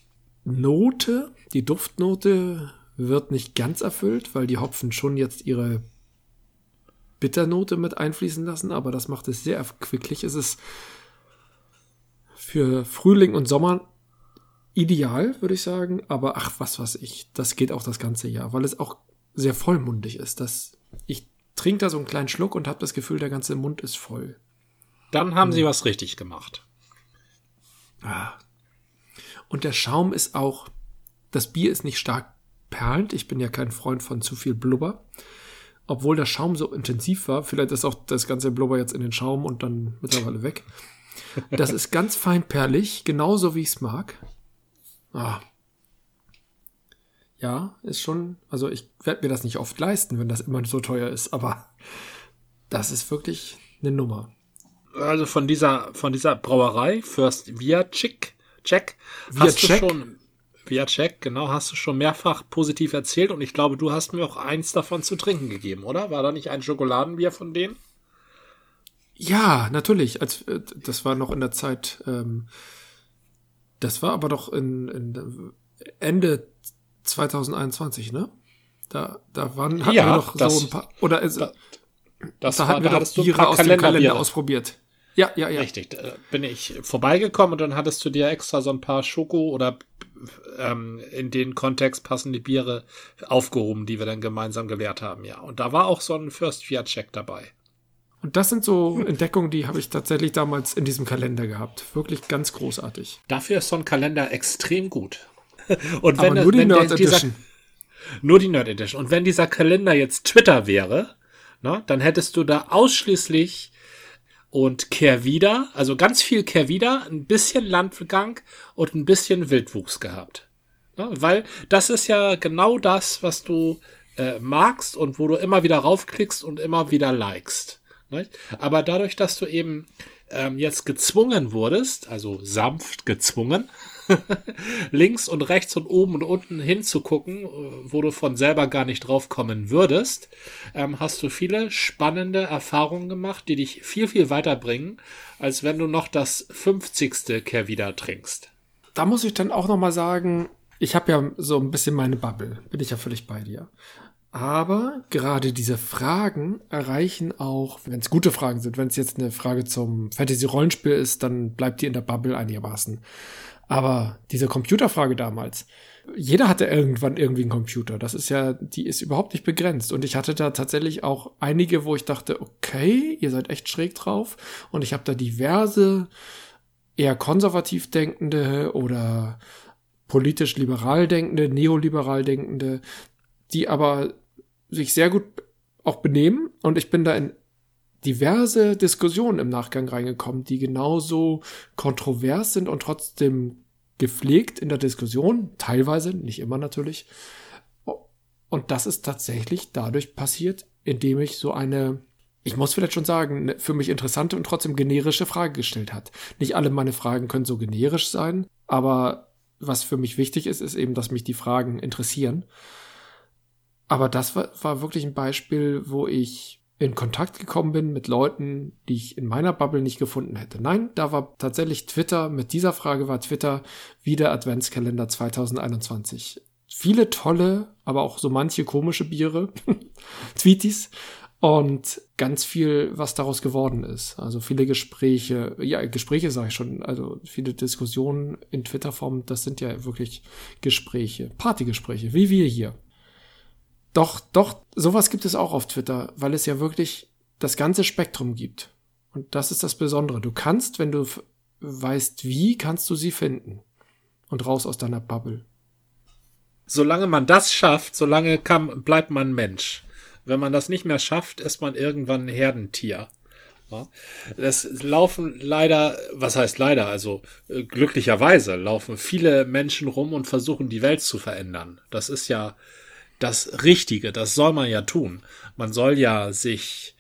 Note, die Duftnote wird nicht ganz erfüllt, weil die Hopfen schon jetzt ihre Bitternote mit einfließen lassen, aber das macht es sehr erquicklich. Es ist für Frühling und Sommer ideal, würde ich sagen. Aber ach, was weiß ich, das geht auch das ganze Jahr, weil es auch sehr vollmundig ist. Das, ich trinke da so einen kleinen Schluck und habe das Gefühl, der ganze Mund ist voll. Dann haben hm. sie was richtig gemacht. Ah. Und der Schaum ist auch, das Bier ist nicht stark perlend. Ich bin ja kein Freund von zu viel Blubber. obwohl der Schaum so intensiv war. Vielleicht ist auch das ganze Blubber jetzt in den Schaum und dann mittlerweile weg. Das ist ganz fein perlig, genauso wie ich es mag. Ah. Ja, ist schon, also ich werde mir das nicht oft leisten, wenn das immer so teuer ist, aber das ist wirklich eine Nummer. Also von dieser, von dieser Brauerei, First Via Chick, Check, hast du schon, Via Check, genau, hast du schon mehrfach positiv erzählt und ich glaube, du hast mir auch eins davon zu trinken gegeben, oder? War da nicht ein Schokoladenbier von denen? Ja, natürlich. Als, äh, das war noch in der Zeit, ähm, das war aber doch in, in Ende 2021, ne? Da, da waren, hatten ja, wir noch das, so ein paar, oder ist, da, das da hatten war, wir da doch Biere aus dem Kalender ausprobiert. Ja, ja, ja. Richtig. Da bin ich vorbeigekommen und dann hattest du dir extra so ein paar Schoko oder ähm, in den Kontext passende Biere aufgehoben, die wir dann gemeinsam geleert haben, ja. Und da war auch so ein First Fiat Check dabei. Und das sind so Entdeckungen, die habe ich tatsächlich damals in diesem Kalender gehabt. Wirklich ganz großartig. Dafür ist so ein Kalender extrem gut. Und wenn, Aber nur die Nerd Edition. nur die Nerd Edition. Und wenn dieser Kalender jetzt Twitter wäre, ne, dann hättest du da ausschließlich und Kehrwieder, also ganz viel Kehrwieder, ein bisschen Landgang und ein bisschen Wildwuchs gehabt. Ne, weil das ist ja genau das, was du äh, magst und wo du immer wieder raufklickst und immer wieder likest. Aber dadurch, dass du eben ähm, jetzt gezwungen wurdest, also sanft gezwungen, links und rechts und oben und unten hinzugucken, äh, wo du von selber gar nicht drauf kommen würdest, ähm, hast du viele spannende Erfahrungen gemacht, die dich viel, viel weiterbringen, als wenn du noch das 50. Kehr trinkst. Da muss ich dann auch noch mal sagen, ich habe ja so ein bisschen meine Bubble, bin ich ja völlig bei dir. Aber gerade diese Fragen erreichen auch, wenn es gute Fragen sind, wenn es jetzt eine Frage zum Fantasy-Rollenspiel ist, dann bleibt die in der Bubble einigermaßen. Aber diese Computerfrage damals, jeder hatte irgendwann irgendwie einen Computer. Das ist ja, die ist überhaupt nicht begrenzt. Und ich hatte da tatsächlich auch einige, wo ich dachte, okay, ihr seid echt schräg drauf. Und ich habe da diverse, eher konservativ denkende oder politisch liberal denkende, neoliberal denkende, die aber sich sehr gut auch benehmen. Und ich bin da in diverse Diskussionen im Nachgang reingekommen, die genauso kontrovers sind und trotzdem gepflegt in der Diskussion, teilweise, nicht immer natürlich. Und das ist tatsächlich dadurch passiert, indem ich so eine, ich muss vielleicht schon sagen, für mich interessante und trotzdem generische Frage gestellt hat. Nicht alle meine Fragen können so generisch sein, aber was für mich wichtig ist, ist eben, dass mich die Fragen interessieren. Aber das war, war wirklich ein Beispiel, wo ich in Kontakt gekommen bin mit Leuten, die ich in meiner Bubble nicht gefunden hätte. Nein, da war tatsächlich Twitter, mit dieser Frage war Twitter wieder Adventskalender 2021. Viele tolle, aber auch so manche komische Biere, Tweeties und ganz viel, was daraus geworden ist. Also viele Gespräche, ja, Gespräche sage ich schon, also viele Diskussionen in Twitter-Form, das sind ja wirklich Gespräche, Partygespräche, wie wir hier. Doch, doch, sowas gibt es auch auf Twitter, weil es ja wirklich das ganze Spektrum gibt. Und das ist das Besondere. Du kannst, wenn du weißt wie, kannst du sie finden. Und raus aus deiner Bubble. Solange man das schafft, solange kann, bleibt man Mensch. Wenn man das nicht mehr schafft, ist man irgendwann ein Herdentier. Es laufen leider, was heißt leider, also äh, glücklicherweise laufen viele Menschen rum und versuchen die Welt zu verändern. Das ist ja das Richtige, das soll man ja tun. Man soll ja sich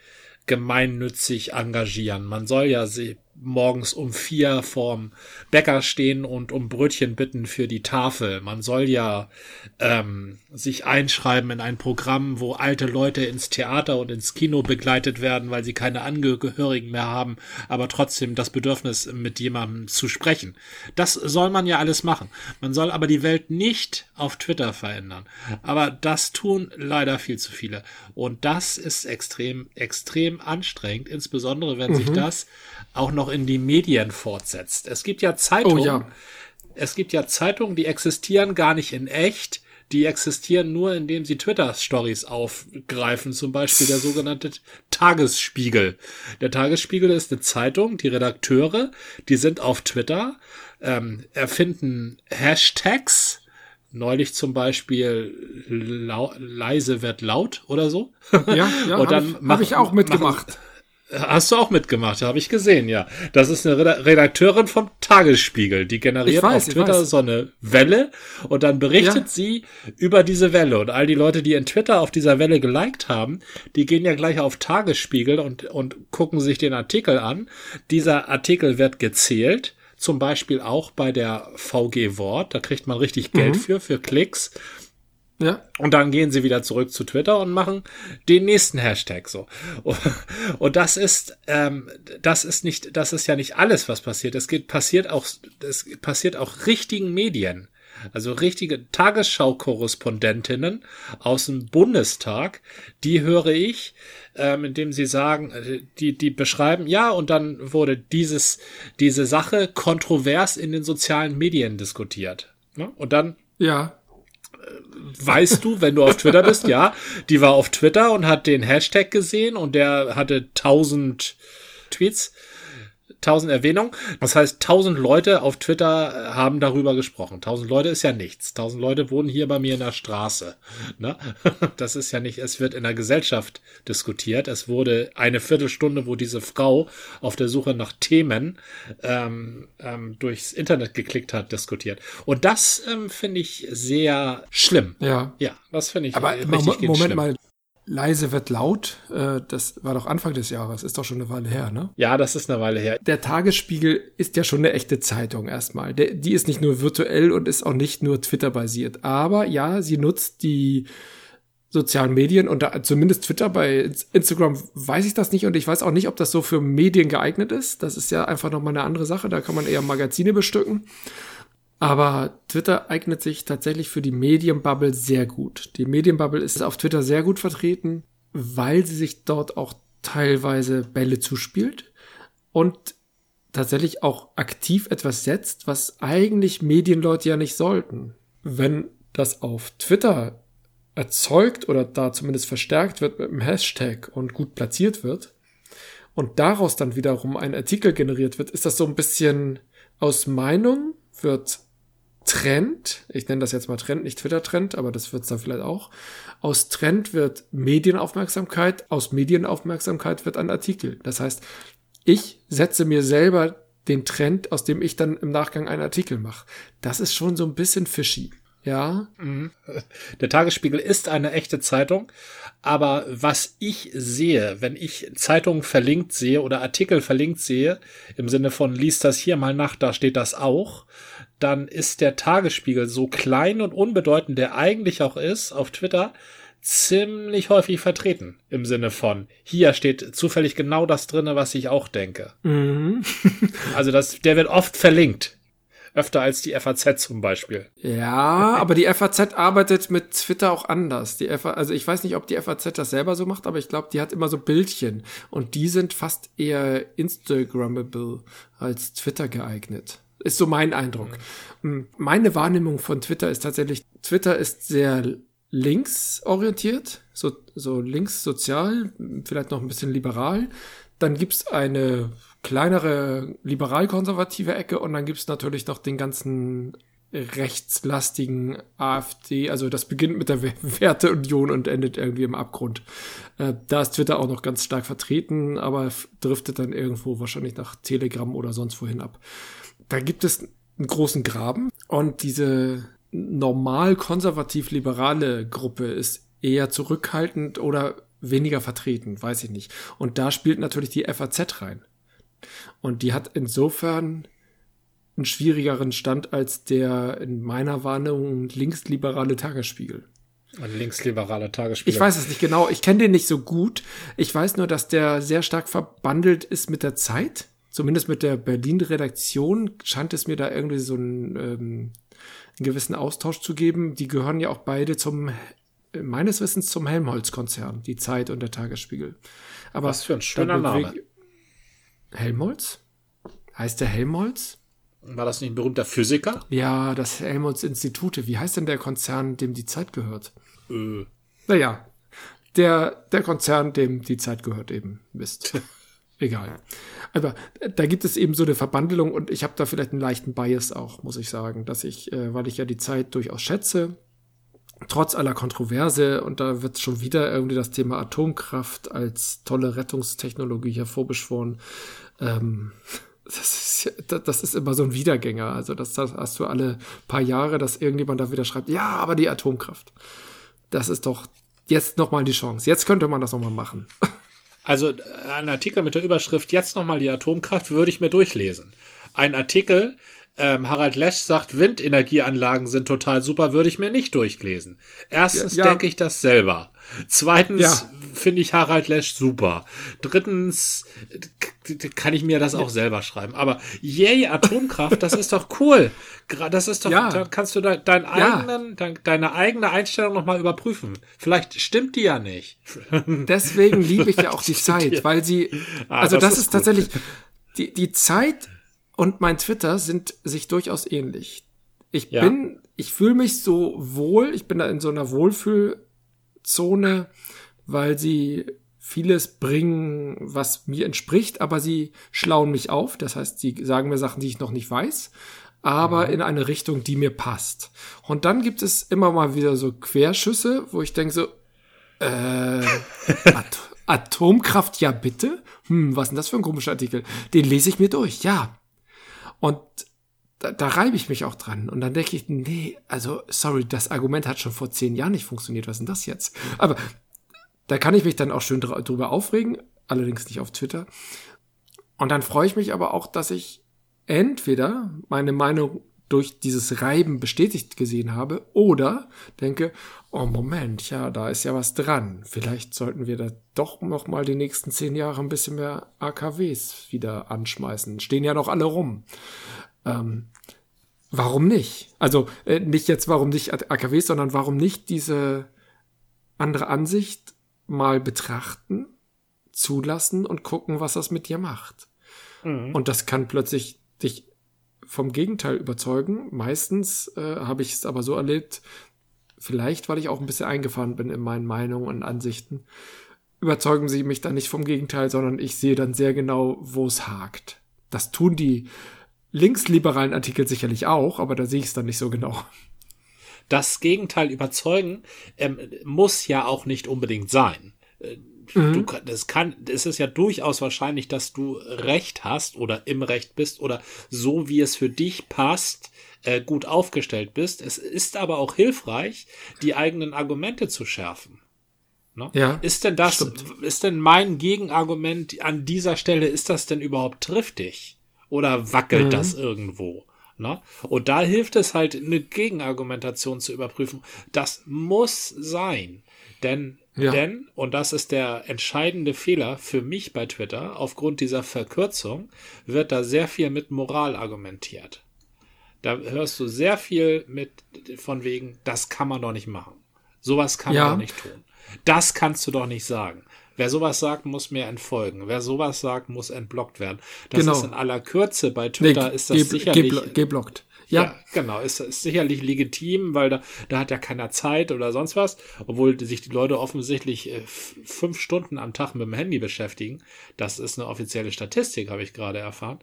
gemeinnützig engagieren. Man soll ja sie morgens um vier vorm Bäcker stehen und um Brötchen bitten für die Tafel. Man soll ja ähm, sich einschreiben in ein Programm, wo alte Leute ins Theater und ins Kino begleitet werden, weil sie keine Angehörigen mehr haben, aber trotzdem das Bedürfnis, mit jemandem zu sprechen. Das soll man ja alles machen. Man soll aber die Welt nicht auf Twitter verändern. Aber das tun leider viel zu viele. Und das ist extrem, extrem anstrengend, insbesondere wenn mhm. sich das auch noch in die Medien fortsetzt. Es gibt ja Zeitungen, oh, ja. es gibt ja Zeitungen, die existieren gar nicht in echt, die existieren nur, indem sie Twitter-Stories aufgreifen, zum Beispiel der sogenannte Tagesspiegel. Der Tagesspiegel ist eine Zeitung, die Redakteure, die sind auf Twitter, ähm, erfinden Hashtags, neulich zum Beispiel leise wird laut oder so. Ja, ja habe ich, hab ich auch mitgemacht. Machen, Hast du auch mitgemacht, habe ich gesehen, ja. Das ist eine Redakteurin vom Tagesspiegel, die generiert weiß, auf Twitter so eine Welle und dann berichtet ja. sie über diese Welle. Und all die Leute, die in Twitter auf dieser Welle geliked haben, die gehen ja gleich auf Tagesspiegel und, und gucken sich den Artikel an. Dieser Artikel wird gezählt, zum Beispiel auch bei der VG Wort, da kriegt man richtig Geld mhm. für, für Klicks. Ja. Und dann gehen sie wieder zurück zu Twitter und machen den nächsten Hashtag so. Und das ist, ähm, das ist nicht, das ist ja nicht alles, was passiert. Es geht, passiert auch, es passiert auch richtigen Medien. Also richtige Tagesschau-Korrespondentinnen aus dem Bundestag, die höre ich, ähm, indem sie sagen, äh, die, die beschreiben, ja, und dann wurde dieses, diese Sache kontrovers in den sozialen Medien diskutiert. Ne? Und dann ja weißt du, wenn du auf Twitter bist, ja, die war auf Twitter und hat den Hashtag gesehen und der hatte tausend Tweets. 1000 Erwähnungen. Das heißt, 1000 Leute auf Twitter äh, haben darüber gesprochen. 1000 Leute ist ja nichts. 1000 Leute wohnen hier bei mir in der Straße. Ne? Das ist ja nicht, es wird in der Gesellschaft diskutiert. Es wurde eine Viertelstunde, wo diese Frau auf der Suche nach Themen ähm, ähm, durchs Internet geklickt hat, diskutiert. Und das ähm, finde ich sehr schlimm. Ja. Ja, das finde ich Aber richtig Moment schlimm. mal, Leise wird laut, äh, das war doch Anfang des Jahres, ist doch schon eine Weile her, ne? Ja, das ist eine Weile her. Der Tagesspiegel ist ja schon eine echte Zeitung erstmal. Der, die ist nicht nur virtuell und ist auch nicht nur Twitter-basiert. Aber ja, sie nutzt die sozialen Medien und da, zumindest Twitter, bei Instagram weiß ich das nicht und ich weiß auch nicht, ob das so für Medien geeignet ist. Das ist ja einfach nochmal eine andere Sache, da kann man eher Magazine bestücken. Aber Twitter eignet sich tatsächlich für die Medienbubble sehr gut. Die Medienbubble ist auf Twitter sehr gut vertreten, weil sie sich dort auch teilweise Bälle zuspielt und tatsächlich auch aktiv etwas setzt, was eigentlich Medienleute ja nicht sollten. Wenn das auf Twitter erzeugt oder da zumindest verstärkt wird mit einem Hashtag und gut platziert wird und daraus dann wiederum ein Artikel generiert wird, ist das so ein bisschen aus Meinung wird Trend, ich nenne das jetzt mal Trend, nicht Twitter-Trend, aber das wird es dann vielleicht auch. Aus Trend wird Medienaufmerksamkeit, aus Medienaufmerksamkeit wird ein Artikel. Das heißt, ich setze mir selber den Trend, aus dem ich dann im Nachgang einen Artikel mache. Das ist schon so ein bisschen fishy. Ja. Mhm. Der Tagesspiegel ist eine echte Zeitung, aber was ich sehe, wenn ich Zeitungen verlinkt sehe oder Artikel verlinkt sehe, im Sinne von lies das hier mal nach, da steht das auch, dann ist der Tagesspiegel so klein und unbedeutend, der eigentlich auch ist, auf Twitter, ziemlich häufig vertreten. Im Sinne von, hier steht zufällig genau das drinne, was ich auch denke. Mhm. also das, der wird oft verlinkt. Öfter als die FAZ zum Beispiel. Ja, aber die FAZ arbeitet mit Twitter auch anders. Die FA, also ich weiß nicht, ob die FAZ das selber so macht, aber ich glaube, die hat immer so Bildchen. Und die sind fast eher Instagrammable als Twitter geeignet. Ist so mein Eindruck. Mhm. Meine Wahrnehmung von Twitter ist tatsächlich, Twitter ist sehr linksorientiert, so, so links sozial, vielleicht noch ein bisschen liberal. Dann gibt's eine kleinere liberal-konservative Ecke und dann gibt's natürlich noch den ganzen rechtslastigen AfD, also das beginnt mit der Werteunion und endet irgendwie im Abgrund. Äh, da ist Twitter auch noch ganz stark vertreten, aber driftet dann irgendwo wahrscheinlich nach Telegram oder sonst wohin ab da gibt es einen großen Graben und diese normal konservativ-liberale Gruppe ist eher zurückhaltend oder weniger vertreten, weiß ich nicht. Und da spielt natürlich die FAZ rein. Und die hat insofern einen schwierigeren Stand als der in meiner Warnung linksliberale Tagesspiegel. Ein linksliberaler Tagesspiegel. Ich weiß es nicht genau. Ich kenne den nicht so gut. Ich weiß nur, dass der sehr stark verbandelt ist mit der Zeit zumindest mit der Berlin-Redaktion scheint es mir da irgendwie so einen, ähm, einen gewissen Austausch zu geben. Die gehören ja auch beide zum, meines Wissens zum Helmholtz-Konzern, die Zeit und der Tagesspiegel. Aber Was für ein schöner Name. Helmholtz? Heißt der Helmholtz? War das nicht ein berühmter Physiker? Ja, das Helmholtz-Institute. Wie heißt denn der Konzern, dem die Zeit gehört? Äh. Naja, der, der Konzern, dem die Zeit gehört eben, Mist. egal. Aber da gibt es eben so eine Verbandelung und ich habe da vielleicht einen leichten Bias auch, muss ich sagen, dass ich, äh, weil ich ja die Zeit durchaus schätze, trotz aller Kontroverse, und da wird schon wieder irgendwie das Thema Atomkraft als tolle Rettungstechnologie hervorbeschworen, ähm, das ist, das ist immer so ein Wiedergänger. Also das, das hast du alle paar Jahre, dass irgendjemand da wieder schreibt, ja, aber die Atomkraft. Das ist doch jetzt nochmal die Chance. Jetzt könnte man das nochmal machen. Also äh, ein Artikel mit der Überschrift Jetzt nochmal die Atomkraft würde ich mir durchlesen. Ein Artikel, ähm, Harald Lesch sagt, Windenergieanlagen sind total super, würde ich mir nicht durchlesen. Erstens ja, ja. denke ich das selber. Zweitens ja. finde ich Harald Lesch super. Drittens kann ich mir das auch selber schreiben. Aber yay, Atomkraft, das ist doch cool. Das ist doch, da kannst du de, dein eigenen, de, deine eigene Einstellung nochmal überprüfen. Vielleicht stimmt die ja nicht. Deswegen liebe ich ja auch die Zeit, weil sie, ah, also das, das ist, ist tatsächlich, die, die Zeit und mein Twitter sind sich durchaus ähnlich. Ich ja. bin, ich fühle mich so wohl, ich bin da in so einer Wohlfühlzone, weil sie vieles bringen, was mir entspricht, aber sie schlauen mich auf. Das heißt, sie sagen mir Sachen, die ich noch nicht weiß, aber mhm. in eine Richtung, die mir passt. Und dann gibt es immer mal wieder so Querschüsse, wo ich denke so, äh, At Atomkraft, ja bitte? Hm, was ist denn das für ein komischer Artikel? Den lese ich mir durch, ja. Und da, da reibe ich mich auch dran. Und dann denke ich, nee, also, sorry, das Argument hat schon vor zehn Jahren nicht funktioniert. Was ist denn das jetzt? Aber da kann ich mich dann auch schön drüber aufregen, allerdings nicht auf Twitter. Und dann freue ich mich aber auch, dass ich entweder meine Meinung durch dieses Reiben bestätigt gesehen habe oder denke, oh Moment, ja, da ist ja was dran. Vielleicht sollten wir da doch noch mal die nächsten zehn Jahre ein bisschen mehr AKWs wieder anschmeißen. Stehen ja noch alle rum. Ähm, warum nicht? Also äh, nicht jetzt, warum nicht AKWs, sondern warum nicht diese andere Ansicht mal betrachten, zulassen und gucken, was das mit dir macht. Mhm. Und das kann plötzlich dich vom Gegenteil überzeugen. Meistens äh, habe ich es aber so erlebt, vielleicht weil ich auch ein bisschen eingefahren bin in meinen Meinungen und Ansichten, überzeugen sie mich dann nicht vom Gegenteil, sondern ich sehe dann sehr genau, wo es hakt. Das tun die linksliberalen Artikel sicherlich auch, aber da sehe ich es dann nicht so genau das Gegenteil überzeugen ähm, muss ja auch nicht unbedingt sein. Mhm. Du, das kann, es ist ja durchaus wahrscheinlich, dass du Recht hast oder im Recht bist oder so wie es für dich passt, äh, gut aufgestellt bist. Es ist aber auch hilfreich, die eigenen Argumente zu schärfen. Ne? Ja, ist denn das, stimmt. ist denn mein Gegenargument an dieser Stelle, ist das denn überhaupt triftig? Oder wackelt mhm. das irgendwo? Ne? Und da hilft es halt, eine Gegenargumentation zu überprüfen. Das muss sein. Denn, ja. denn, und das ist der entscheidende Fehler für mich bei Twitter, aufgrund dieser Verkürzung wird da sehr viel mit Moral argumentiert. Da hörst du sehr viel mit von wegen, das kann man doch nicht machen. Sowas kann ja. man doch nicht tun. Das kannst du doch nicht sagen. Wer sowas sagt, muss mir entfolgen. Wer sowas sagt, muss entblockt werden. Das genau. ist in aller Kürze. Bei Twitter nee, ist das sicherlich. Geblockt. Ja. ja, genau. Ist, ist sicherlich legitim, weil da, da hat ja keiner Zeit oder sonst was. Obwohl sich die Leute offensichtlich äh, fünf Stunden am Tag mit dem Handy beschäftigen. Das ist eine offizielle Statistik, habe ich gerade erfahren.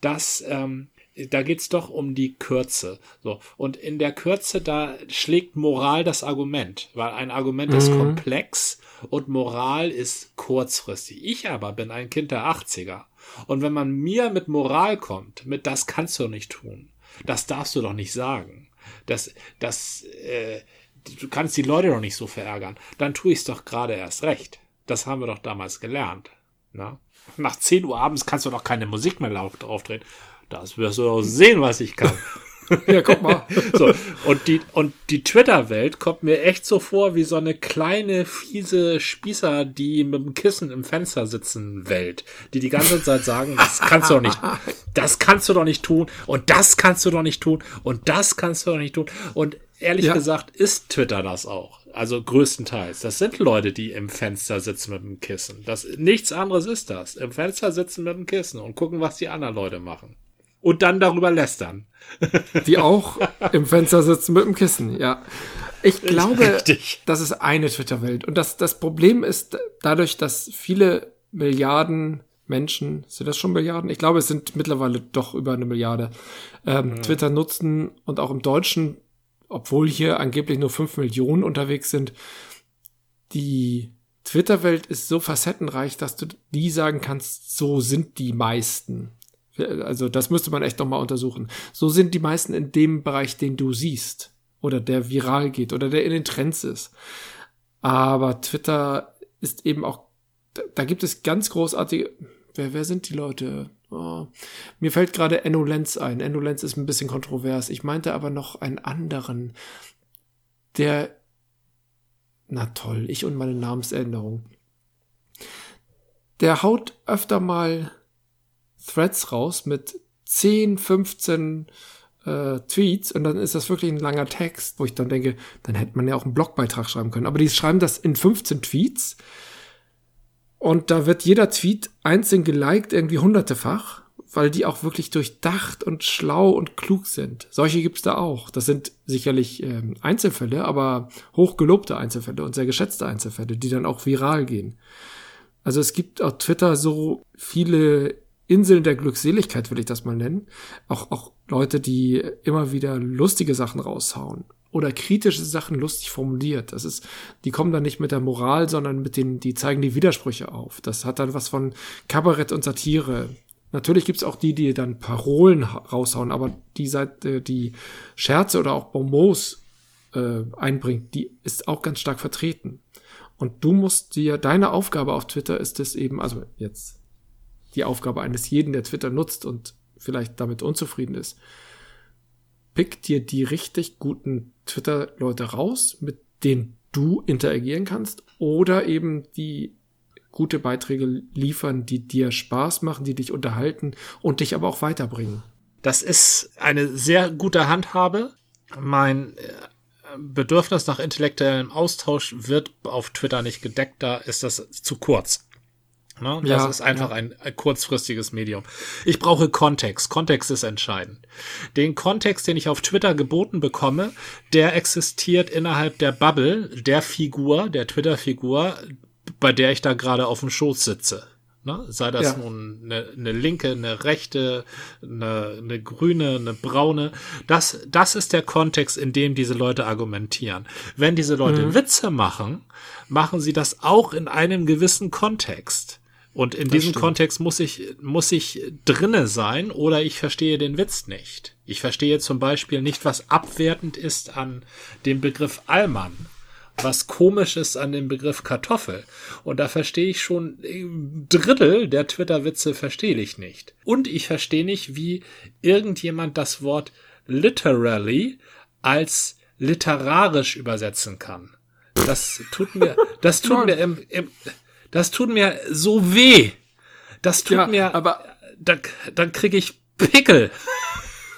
Das, ähm, da geht's doch um die Kürze. So. Und in der Kürze, da schlägt Moral das Argument, weil ein Argument mhm. ist komplex und Moral ist kurzfristig. Ich aber bin ein Kind der 80er. Und wenn man mir mit Moral kommt, mit das kannst du nicht tun, das darfst du doch nicht sagen, das, das, äh, du kannst die Leute doch nicht so verärgern, dann tue ich es doch gerade erst recht. Das haben wir doch damals gelernt. Na? Nach 10 Uhr abends kannst du doch keine Musik mehr draufdrehen. Das wirst du auch sehen, was ich kann. ja, guck mal. so, und die, und die Twitter-Welt kommt mir echt so vor wie so eine kleine, fiese Spießer, die mit dem Kissen im Fenster sitzen Welt, die die ganze Zeit sagen, das kannst du doch nicht, das kannst du doch nicht tun und das kannst du doch nicht tun und das kannst du doch nicht tun. Und ehrlich ja. gesagt ist Twitter das auch. Also größtenteils. Das sind Leute, die im Fenster sitzen mit dem Kissen. Das, nichts anderes ist das. Im Fenster sitzen mit dem Kissen und gucken, was die anderen Leute machen und dann darüber lästern. Die auch im Fenster sitzen mit dem Kissen, ja. Ich glaube, Richtig. das ist eine Twitter-Welt. Und das, das Problem ist dadurch, dass viele Milliarden Menschen, sind das schon Milliarden? Ich glaube, es sind mittlerweile doch über eine Milliarde, ähm, mhm. Twitter nutzen und auch im Deutschen, obwohl hier angeblich nur fünf Millionen unterwegs sind, die Twitter-Welt ist so facettenreich, dass du nie sagen kannst, so sind die meisten. Also das müsste man echt nochmal untersuchen. So sind die meisten in dem Bereich, den du siehst oder der viral geht oder der in den Trends ist. Aber Twitter ist eben auch, da, gibt es ganz großartige, wer, wer sind die Leute? Oh, mir fällt gerade Enno Lenz ein. Enno Lenz ist ein bisschen kontrovers. Ich meinte aber noch einen anderen, der, na toll, ich und meine Namensänderung. Der haut öfter mal Threads raus mit 10, 15 äh, Tweets und dann ist das wirklich ein langer Text, wo ich dann denke, dann hätte man ja auch einen Blogbeitrag schreiben können. Aber die schreiben das in 15 Tweets und da wird jeder Tweet einzeln geliked, irgendwie hundertefach, weil die auch wirklich durchdacht und schlau und klug sind. Solche gibt's da auch. Das sind sicherlich ähm, Einzelfälle, aber hochgelobte Einzelfälle und sehr geschätzte Einzelfälle, die dann auch viral gehen. Also es gibt auf Twitter so viele Inseln der Glückseligkeit, will ich das mal nennen. Auch, auch Leute, die immer wieder lustige Sachen raushauen oder kritische Sachen lustig formuliert. Das ist, die kommen dann nicht mit der Moral, sondern mit den, die zeigen die Widersprüche auf. Das hat dann was von Kabarett und Satire. Natürlich gibt's auch die, die dann Parolen raushauen, aber die Seite, die Scherze oder auch Bonbons äh, einbringt, die ist auch ganz stark vertreten. Und du musst dir, deine Aufgabe auf Twitter ist es eben, also jetzt die Aufgabe eines jeden, der Twitter nutzt und vielleicht damit unzufrieden ist. Pick dir die richtig guten Twitter-Leute raus, mit denen du interagieren kannst oder eben die gute Beiträge liefern, die dir Spaß machen, die dich unterhalten und dich aber auch weiterbringen. Das ist eine sehr gute Handhabe. Mein äh, Bedürfnis nach intellektuellem Austausch wird auf Twitter nicht gedeckt, da ist das zu kurz. Ne? Das ja, ist einfach ja. ein, ein, kurzfristiges Medium. Ich brauche Kontext. Kontext ist entscheidend. Den Kontext, den ich auf Twitter geboten bekomme, der existiert innerhalb der Bubble der Figur, der Twitter-Figur, bei der ich da gerade auf dem Schoß sitze. Ne? Sei das ja. nun eine, eine linke, eine rechte, eine, eine grüne, eine braune. Das, das ist der Kontext, in dem diese Leute argumentieren. Wenn diese Leute mhm. Witze machen, machen sie das auch in einem gewissen Kontext. Und in das diesem stimmt. Kontext muss ich, muss ich drinne sein oder ich verstehe den Witz nicht. Ich verstehe zum Beispiel nicht, was abwertend ist an dem Begriff Allmann, was komisch ist an dem Begriff Kartoffel. Und da verstehe ich schon ein Drittel der Twitter-Witze verstehe ich nicht. Und ich verstehe nicht, wie irgendjemand das Wort literally als literarisch übersetzen kann. Das tut mir, das tut mir im, im das tut mir so weh. Das tut ja, mir, aber dann, dann kriege ich Pickel.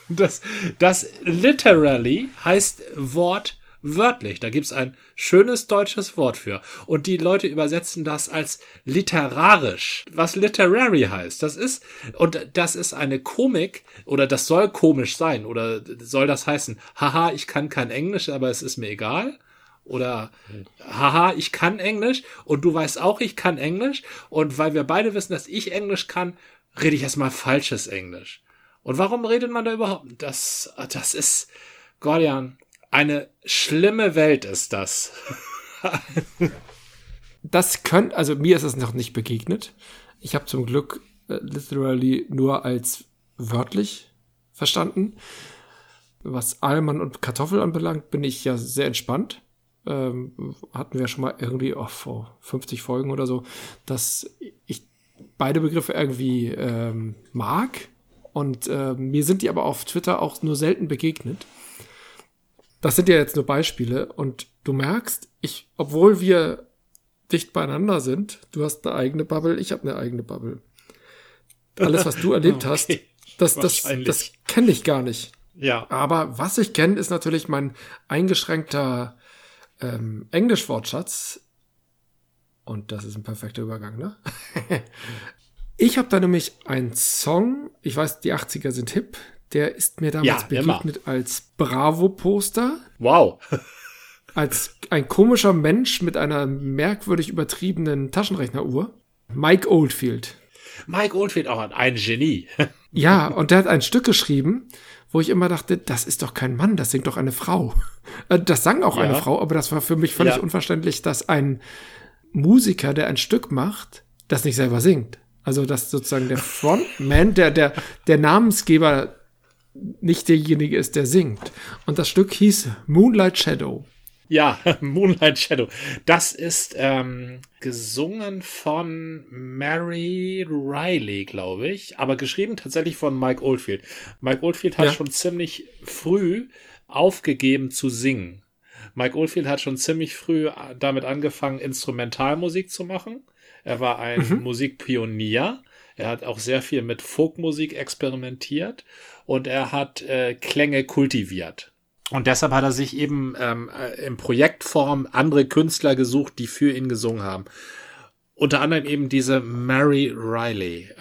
Das, das literally heißt Wort wörtlich. Da gibt's ein schönes deutsches Wort für. Und die Leute übersetzen das als literarisch. Was literary heißt. Das ist, und das ist eine Komik, oder das soll komisch sein, oder soll das heißen, haha, ich kann kein Englisch, aber es ist mir egal. Oder haha, ich kann Englisch und du weißt auch, ich kann Englisch. Und weil wir beide wissen, dass ich Englisch kann, rede ich erstmal falsches Englisch. Und warum redet man da überhaupt? Das, das ist, Gordian, eine schlimme Welt ist das. das könnte, also mir ist es noch nicht begegnet. Ich habe zum Glück äh, literally nur als wörtlich verstanden. Was Allmann und Kartoffel anbelangt, bin ich ja sehr entspannt ähm, hatten wir schon mal irgendwie oh, vor 50 Folgen oder so, dass ich beide Begriffe irgendwie ähm, mag. Und äh, mir sind die aber auf Twitter auch nur selten begegnet. Das sind ja jetzt nur Beispiele. Und du merkst, ich, obwohl wir dicht beieinander sind, du hast eine eigene Bubble, ich habe eine eigene Bubble. Alles, was du erlebt okay. hast, das, das, das kenne ich gar nicht. Ja. Aber was ich kenne, ist natürlich mein eingeschränkter ähm, Englisch-Wortschatz. Und das ist ein perfekter Übergang, ne? ich habe da nämlich einen Song, ich weiß, die 80er sind hip, der ist mir damals ja, begegnet immer. als Bravo-Poster. Wow. als ein komischer Mensch mit einer merkwürdig übertriebenen Taschenrechneruhr. Mike Oldfield. Mike Oldfield auch ein Genie. Ja, und der hat ein Stück geschrieben, wo ich immer dachte, das ist doch kein Mann, das singt doch eine Frau. Äh, das sang auch ja. eine Frau, aber das war für mich völlig ja. unverständlich, dass ein Musiker, der ein Stück macht, das nicht selber singt. Also, dass sozusagen der Frontman, der, der, der Namensgeber nicht derjenige ist, der singt. Und das Stück hieß Moonlight Shadow. Ja, Moonlight Shadow. Das ist ähm, gesungen von Mary Riley, glaube ich, aber geschrieben tatsächlich von Mike Oldfield. Mike Oldfield hat ja. schon ziemlich früh aufgegeben zu singen. Mike Oldfield hat schon ziemlich früh damit angefangen, Instrumentalmusik zu machen. Er war ein mhm. Musikpionier. Er hat auch sehr viel mit Folkmusik experimentiert und er hat äh, Klänge kultiviert. Und deshalb hat er sich eben ähm, äh, in Projektform andere Künstler gesucht, die für ihn gesungen haben. Unter anderem eben diese Mary Riley.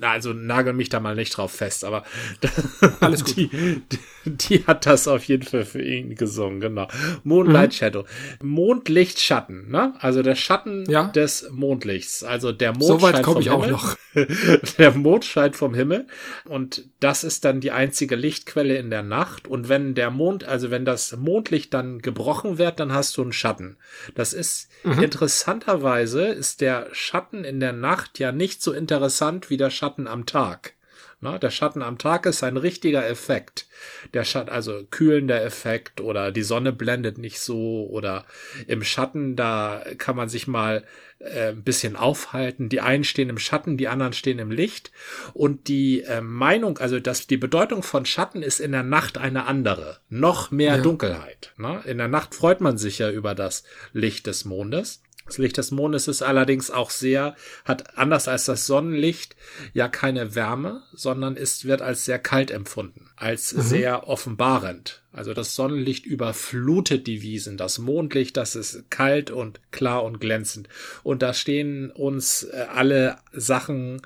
Also nagel mich da mal nicht drauf fest, aber alles gut. Die, die, hat das auf jeden Fall für ihn gesungen, genau. Moonlight mhm. Shadow. Mondlicht Schatten, ne? Also der Schatten ja. des Mondlichts. Also der Mond so weit komme ich Himmel. auch noch. der Mond scheint vom Himmel und das ist dann die einzige Lichtquelle in der Nacht und wenn der Mond, also wenn das Mondlicht dann gebrochen wird, dann hast du einen Schatten. Das ist mhm. interessanterweise ist der Schatten in der Nacht ja nicht so interessant wie der Schatten Schatten am Tag. Na, der Schatten am Tag ist ein richtiger Effekt. Der Schatten, also kühlender Effekt oder die Sonne blendet nicht so oder im Schatten, da kann man sich mal äh, ein bisschen aufhalten. Die einen stehen im Schatten, die anderen stehen im Licht. Und die äh, Meinung, also dass die Bedeutung von Schatten ist in der Nacht eine andere. Noch mehr ja. Dunkelheit. Na? In der Nacht freut man sich ja über das Licht des Mondes. Das Licht des Mondes ist allerdings auch sehr, hat anders als das Sonnenlicht ja keine Wärme, sondern ist, wird als sehr kalt empfunden, als mhm. sehr offenbarend. Also das Sonnenlicht überflutet die Wiesen, das Mondlicht, das ist kalt und klar und glänzend. Und da stehen uns äh, alle Sachen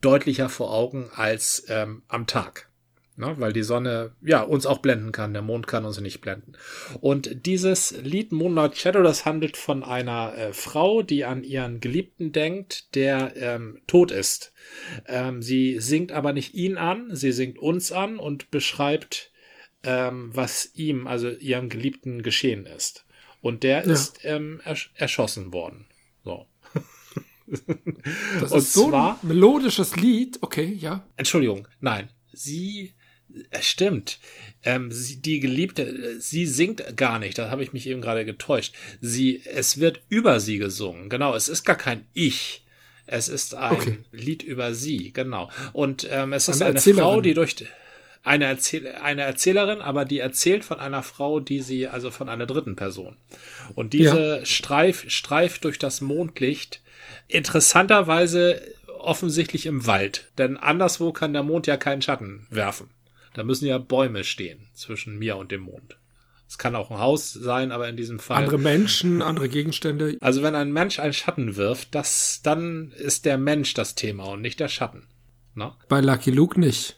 deutlicher vor Augen als ähm, am Tag ne? weil die Sonne ja uns auch blenden kann, der Mond kann uns nicht blenden. Und dieses Lied Moonlight Shadow, das handelt von einer äh, Frau, die an ihren Geliebten denkt, der ähm, tot ist. Ähm, sie singt aber nicht ihn an, sie singt uns an und beschreibt, ähm, was ihm, also ihrem Geliebten geschehen ist. Und der ja. ist ähm, ersch erschossen worden. So. Das und ist so zwar, ein melodisches Lied, okay, ja. Entschuldigung, nein. Sie stimmt. Ähm, sie, die Geliebte, sie singt gar nicht. Da habe ich mich eben gerade getäuscht. Sie, es wird über sie gesungen. Genau, es ist gar kein Ich. Es ist ein okay. Lied über sie. Genau. Und ähm, es ist eine, eine Frau, die durch eine, Erzähl eine Erzählerin, aber die erzählt von einer Frau, die sie, also von einer dritten Person. Und diese ja. Streif, streift durch das Mondlicht interessanterweise offensichtlich im Wald. Denn anderswo kann der Mond ja keinen Schatten werfen. Da müssen ja Bäume stehen zwischen mir und dem Mond. Es kann auch ein Haus sein, aber in diesem Fall. Andere Menschen, andere Gegenstände. Also wenn ein Mensch einen Schatten wirft, das, dann ist der Mensch das Thema und nicht der Schatten. Na? Bei Lucky Luke nicht.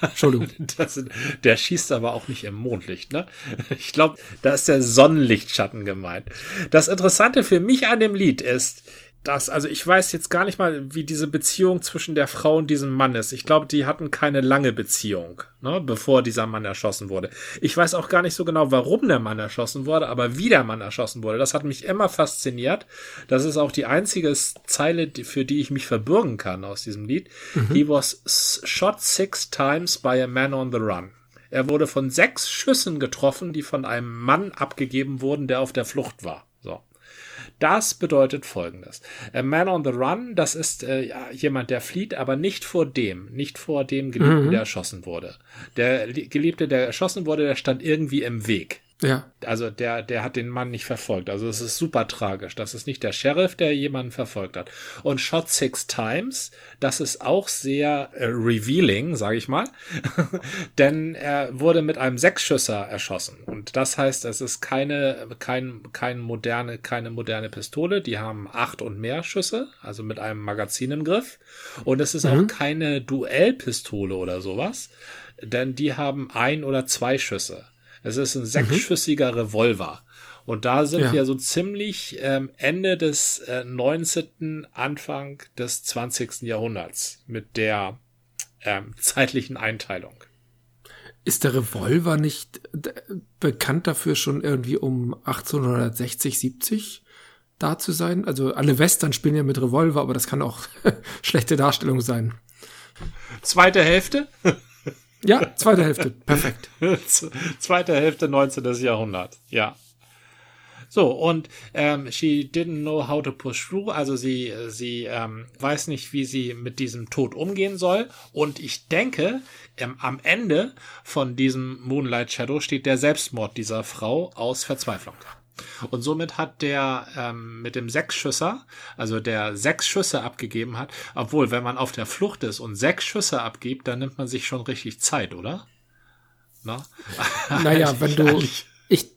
Entschuldigung. das, der schießt aber auch nicht im Mondlicht, ne? Ich glaube, da ist der Sonnenlichtschatten gemeint. Das Interessante für mich an dem Lied ist, das, also ich weiß jetzt gar nicht mal, wie diese Beziehung zwischen der Frau und diesem Mann ist. Ich glaube, die hatten keine lange Beziehung, ne, bevor dieser Mann erschossen wurde. Ich weiß auch gar nicht so genau, warum der Mann erschossen wurde, aber wie der Mann erschossen wurde, das hat mich immer fasziniert. Das ist auch die einzige Zeile, für die ich mich verbürgen kann aus diesem Lied. Mhm. He was shot six times by a man on the run. Er wurde von sechs Schüssen getroffen, die von einem Mann abgegeben wurden, der auf der Flucht war. Das bedeutet folgendes. A Man on the Run, das ist äh, jemand, der flieht, aber nicht vor dem, nicht vor dem Geliebten, mhm. der erschossen wurde. Der Geliebte, der erschossen wurde, der stand irgendwie im Weg. Ja. Also der, der hat den Mann nicht verfolgt. Also es ist super tragisch. Das ist nicht der Sheriff, der jemanden verfolgt hat. Und Shot Six Times, das ist auch sehr äh, revealing, sage ich mal. Denn er wurde mit einem Sechsschüsser erschossen. Und das heißt, es ist keine, kein, kein moderne, keine moderne Pistole. Die haben acht und mehr Schüsse, also mit einem Magazin im Griff. Und es ist mhm. auch keine Duellpistole oder sowas. Denn die haben ein oder zwei Schüsse. Es ist ein sechsschüssiger mhm. Revolver. Und da sind ja. wir so ziemlich ähm, Ende des äh, 19., Anfang des 20. Jahrhunderts mit der ähm, zeitlichen Einteilung. Ist der Revolver nicht bekannt dafür, schon irgendwie um 1860, 70 da zu sein? Also alle Western spielen ja mit Revolver, aber das kann auch schlechte Darstellung sein. Zweite Hälfte? ja, zweite Hälfte. Perfekt. zweite Hälfte 19. Jahrhundert. Ja. So, und ähm, she didn't know how to push through, also sie, sie ähm, weiß nicht, wie sie mit diesem Tod umgehen soll. Und ich denke, ähm, am Ende von diesem Moonlight Shadow steht der Selbstmord dieser Frau aus Verzweiflung. Und somit hat der ähm, mit dem Sechsschüsser, also der sechs Schüsse abgegeben hat, obwohl, wenn man auf der Flucht ist und sechs Schüsse abgibt, dann nimmt man sich schon richtig Zeit, oder? Na? Naja, wenn du, ich,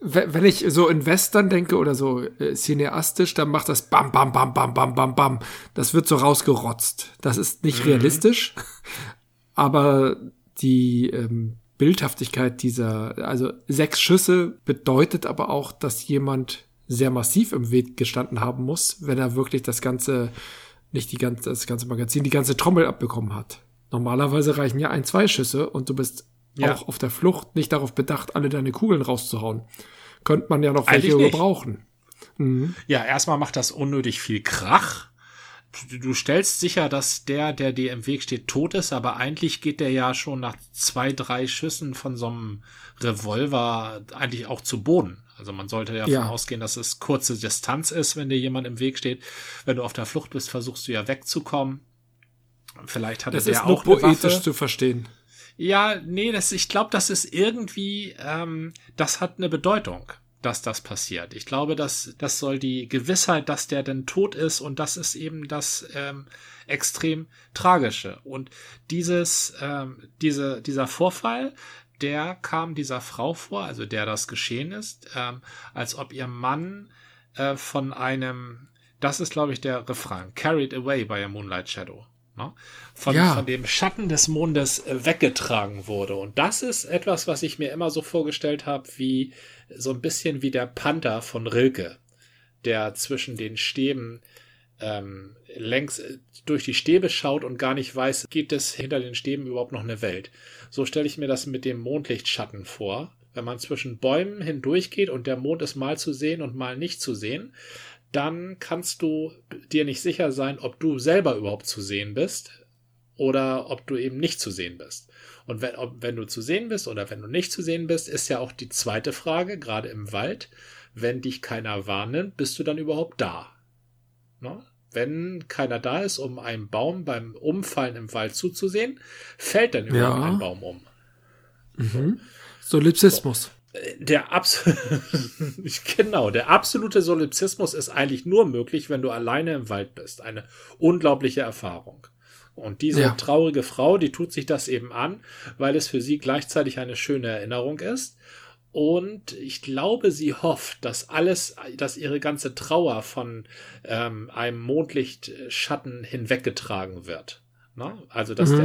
wenn ich so in Western denke oder so äh, cineastisch, dann macht das bam, bam, bam, bam, bam, bam, bam. Das wird so rausgerotzt. Das ist nicht mhm. realistisch, aber die ähm, Bildhaftigkeit dieser, also sechs Schüsse bedeutet aber auch, dass jemand sehr massiv im Weg gestanden haben muss, wenn er wirklich das ganze, nicht die ganze, das ganze Magazin, die ganze Trommel abbekommen hat. Normalerweise reichen ja ein, zwei Schüsse und du bist ja. auch auf der Flucht nicht darauf bedacht, alle deine Kugeln rauszuhauen. Könnte man ja noch welche gebrauchen. Mhm. Ja, erstmal macht das unnötig viel Krach. Du stellst sicher, dass der, der dir im Weg steht, tot ist, aber eigentlich geht der ja schon nach zwei, drei Schüssen von so einem Revolver eigentlich auch zu Boden. Also man sollte ja, ja. davon ausgehen, dass es kurze Distanz ist, wenn dir jemand im Weg steht. Wenn du auf der Flucht bist, versuchst du ja wegzukommen. Vielleicht hat das er auch poetisch zu verstehen. Ja, nee, das, ich glaube, das ist irgendwie, ähm, das hat eine Bedeutung, dass das passiert. Ich glaube, dass das soll die Gewissheit, dass der denn tot ist und das ist eben das ähm, extrem tragische. Und dieses, ähm, diese, dieser Vorfall, der kam dieser Frau vor, also der das geschehen ist, ähm, als ob ihr Mann äh, von einem, das ist glaube ich der Refrain, carried away by a moonlight shadow ne? von, ja. von dem Schatten des Mondes äh, weggetragen wurde. Und das ist etwas, was ich mir immer so vorgestellt habe, wie so ein bisschen wie der Panther von Rilke, der zwischen den Stäben ähm, längs äh, durch die Stäbe schaut und gar nicht weiß, gibt es hinter den Stäben überhaupt noch eine Welt. So stelle ich mir das mit dem Mondlichtschatten vor. Wenn man zwischen Bäumen hindurchgeht und der Mond ist mal zu sehen und mal nicht zu sehen, dann kannst du dir nicht sicher sein, ob du selber überhaupt zu sehen bist oder ob du eben nicht zu sehen bist. Und wenn, ob, wenn du zu sehen bist oder wenn du nicht zu sehen bist, ist ja auch die zweite Frage, gerade im Wald. Wenn dich keiner warnimmt, bist du dann überhaupt da? Ne? Wenn keiner da ist, um einem Baum beim Umfallen im Wald zuzusehen, fällt dann überhaupt ja. ein Baum um. Mhm. Solipsismus. So der Abs genau, der absolute Solipsismus ist eigentlich nur möglich, wenn du alleine im Wald bist. Eine unglaubliche Erfahrung. Und diese ja. traurige Frau, die tut sich das eben an, weil es für sie gleichzeitig eine schöne Erinnerung ist. Und ich glaube, sie hofft, dass alles, dass ihre ganze Trauer von ähm, einem Mondlichtschatten hinweggetragen wird. Ne? Also, dass mhm.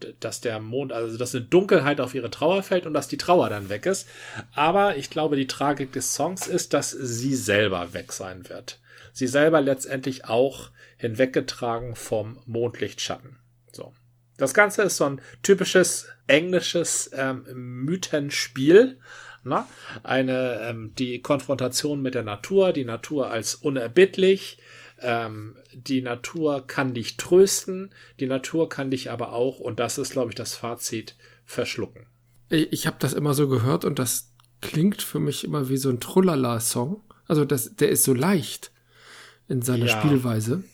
der, dass der Mond, also, dass eine Dunkelheit auf ihre Trauer fällt und dass die Trauer dann weg ist. Aber ich glaube, die Tragik des Songs ist, dass sie selber weg sein wird. Sie selber letztendlich auch hinweggetragen vom Mondlichtschatten. So. Das Ganze ist so ein typisches englisches ähm, Mythenspiel. Ne? Eine, ähm, die Konfrontation mit der Natur, die Natur als unerbittlich, ähm, die Natur kann dich trösten, die Natur kann dich aber auch, und das ist, glaube ich, das Fazit, verschlucken. Ich, ich habe das immer so gehört und das klingt für mich immer wie so ein Trullala-Song. Also das, der ist so leicht in seiner ja. Spielweise.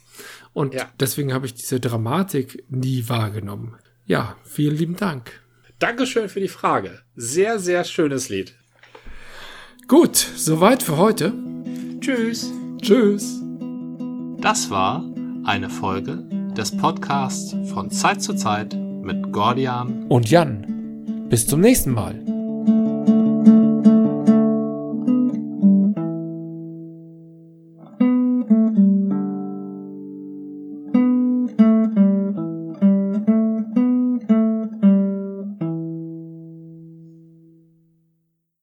Und ja. deswegen habe ich diese Dramatik nie wahrgenommen. Ja, vielen lieben Dank. Dankeschön für die Frage. Sehr, sehr schönes Lied. Gut, soweit für heute. Tschüss. Tschüss. Das war eine Folge des Podcasts von Zeit zu Zeit mit Gordian und Jan. Bis zum nächsten Mal.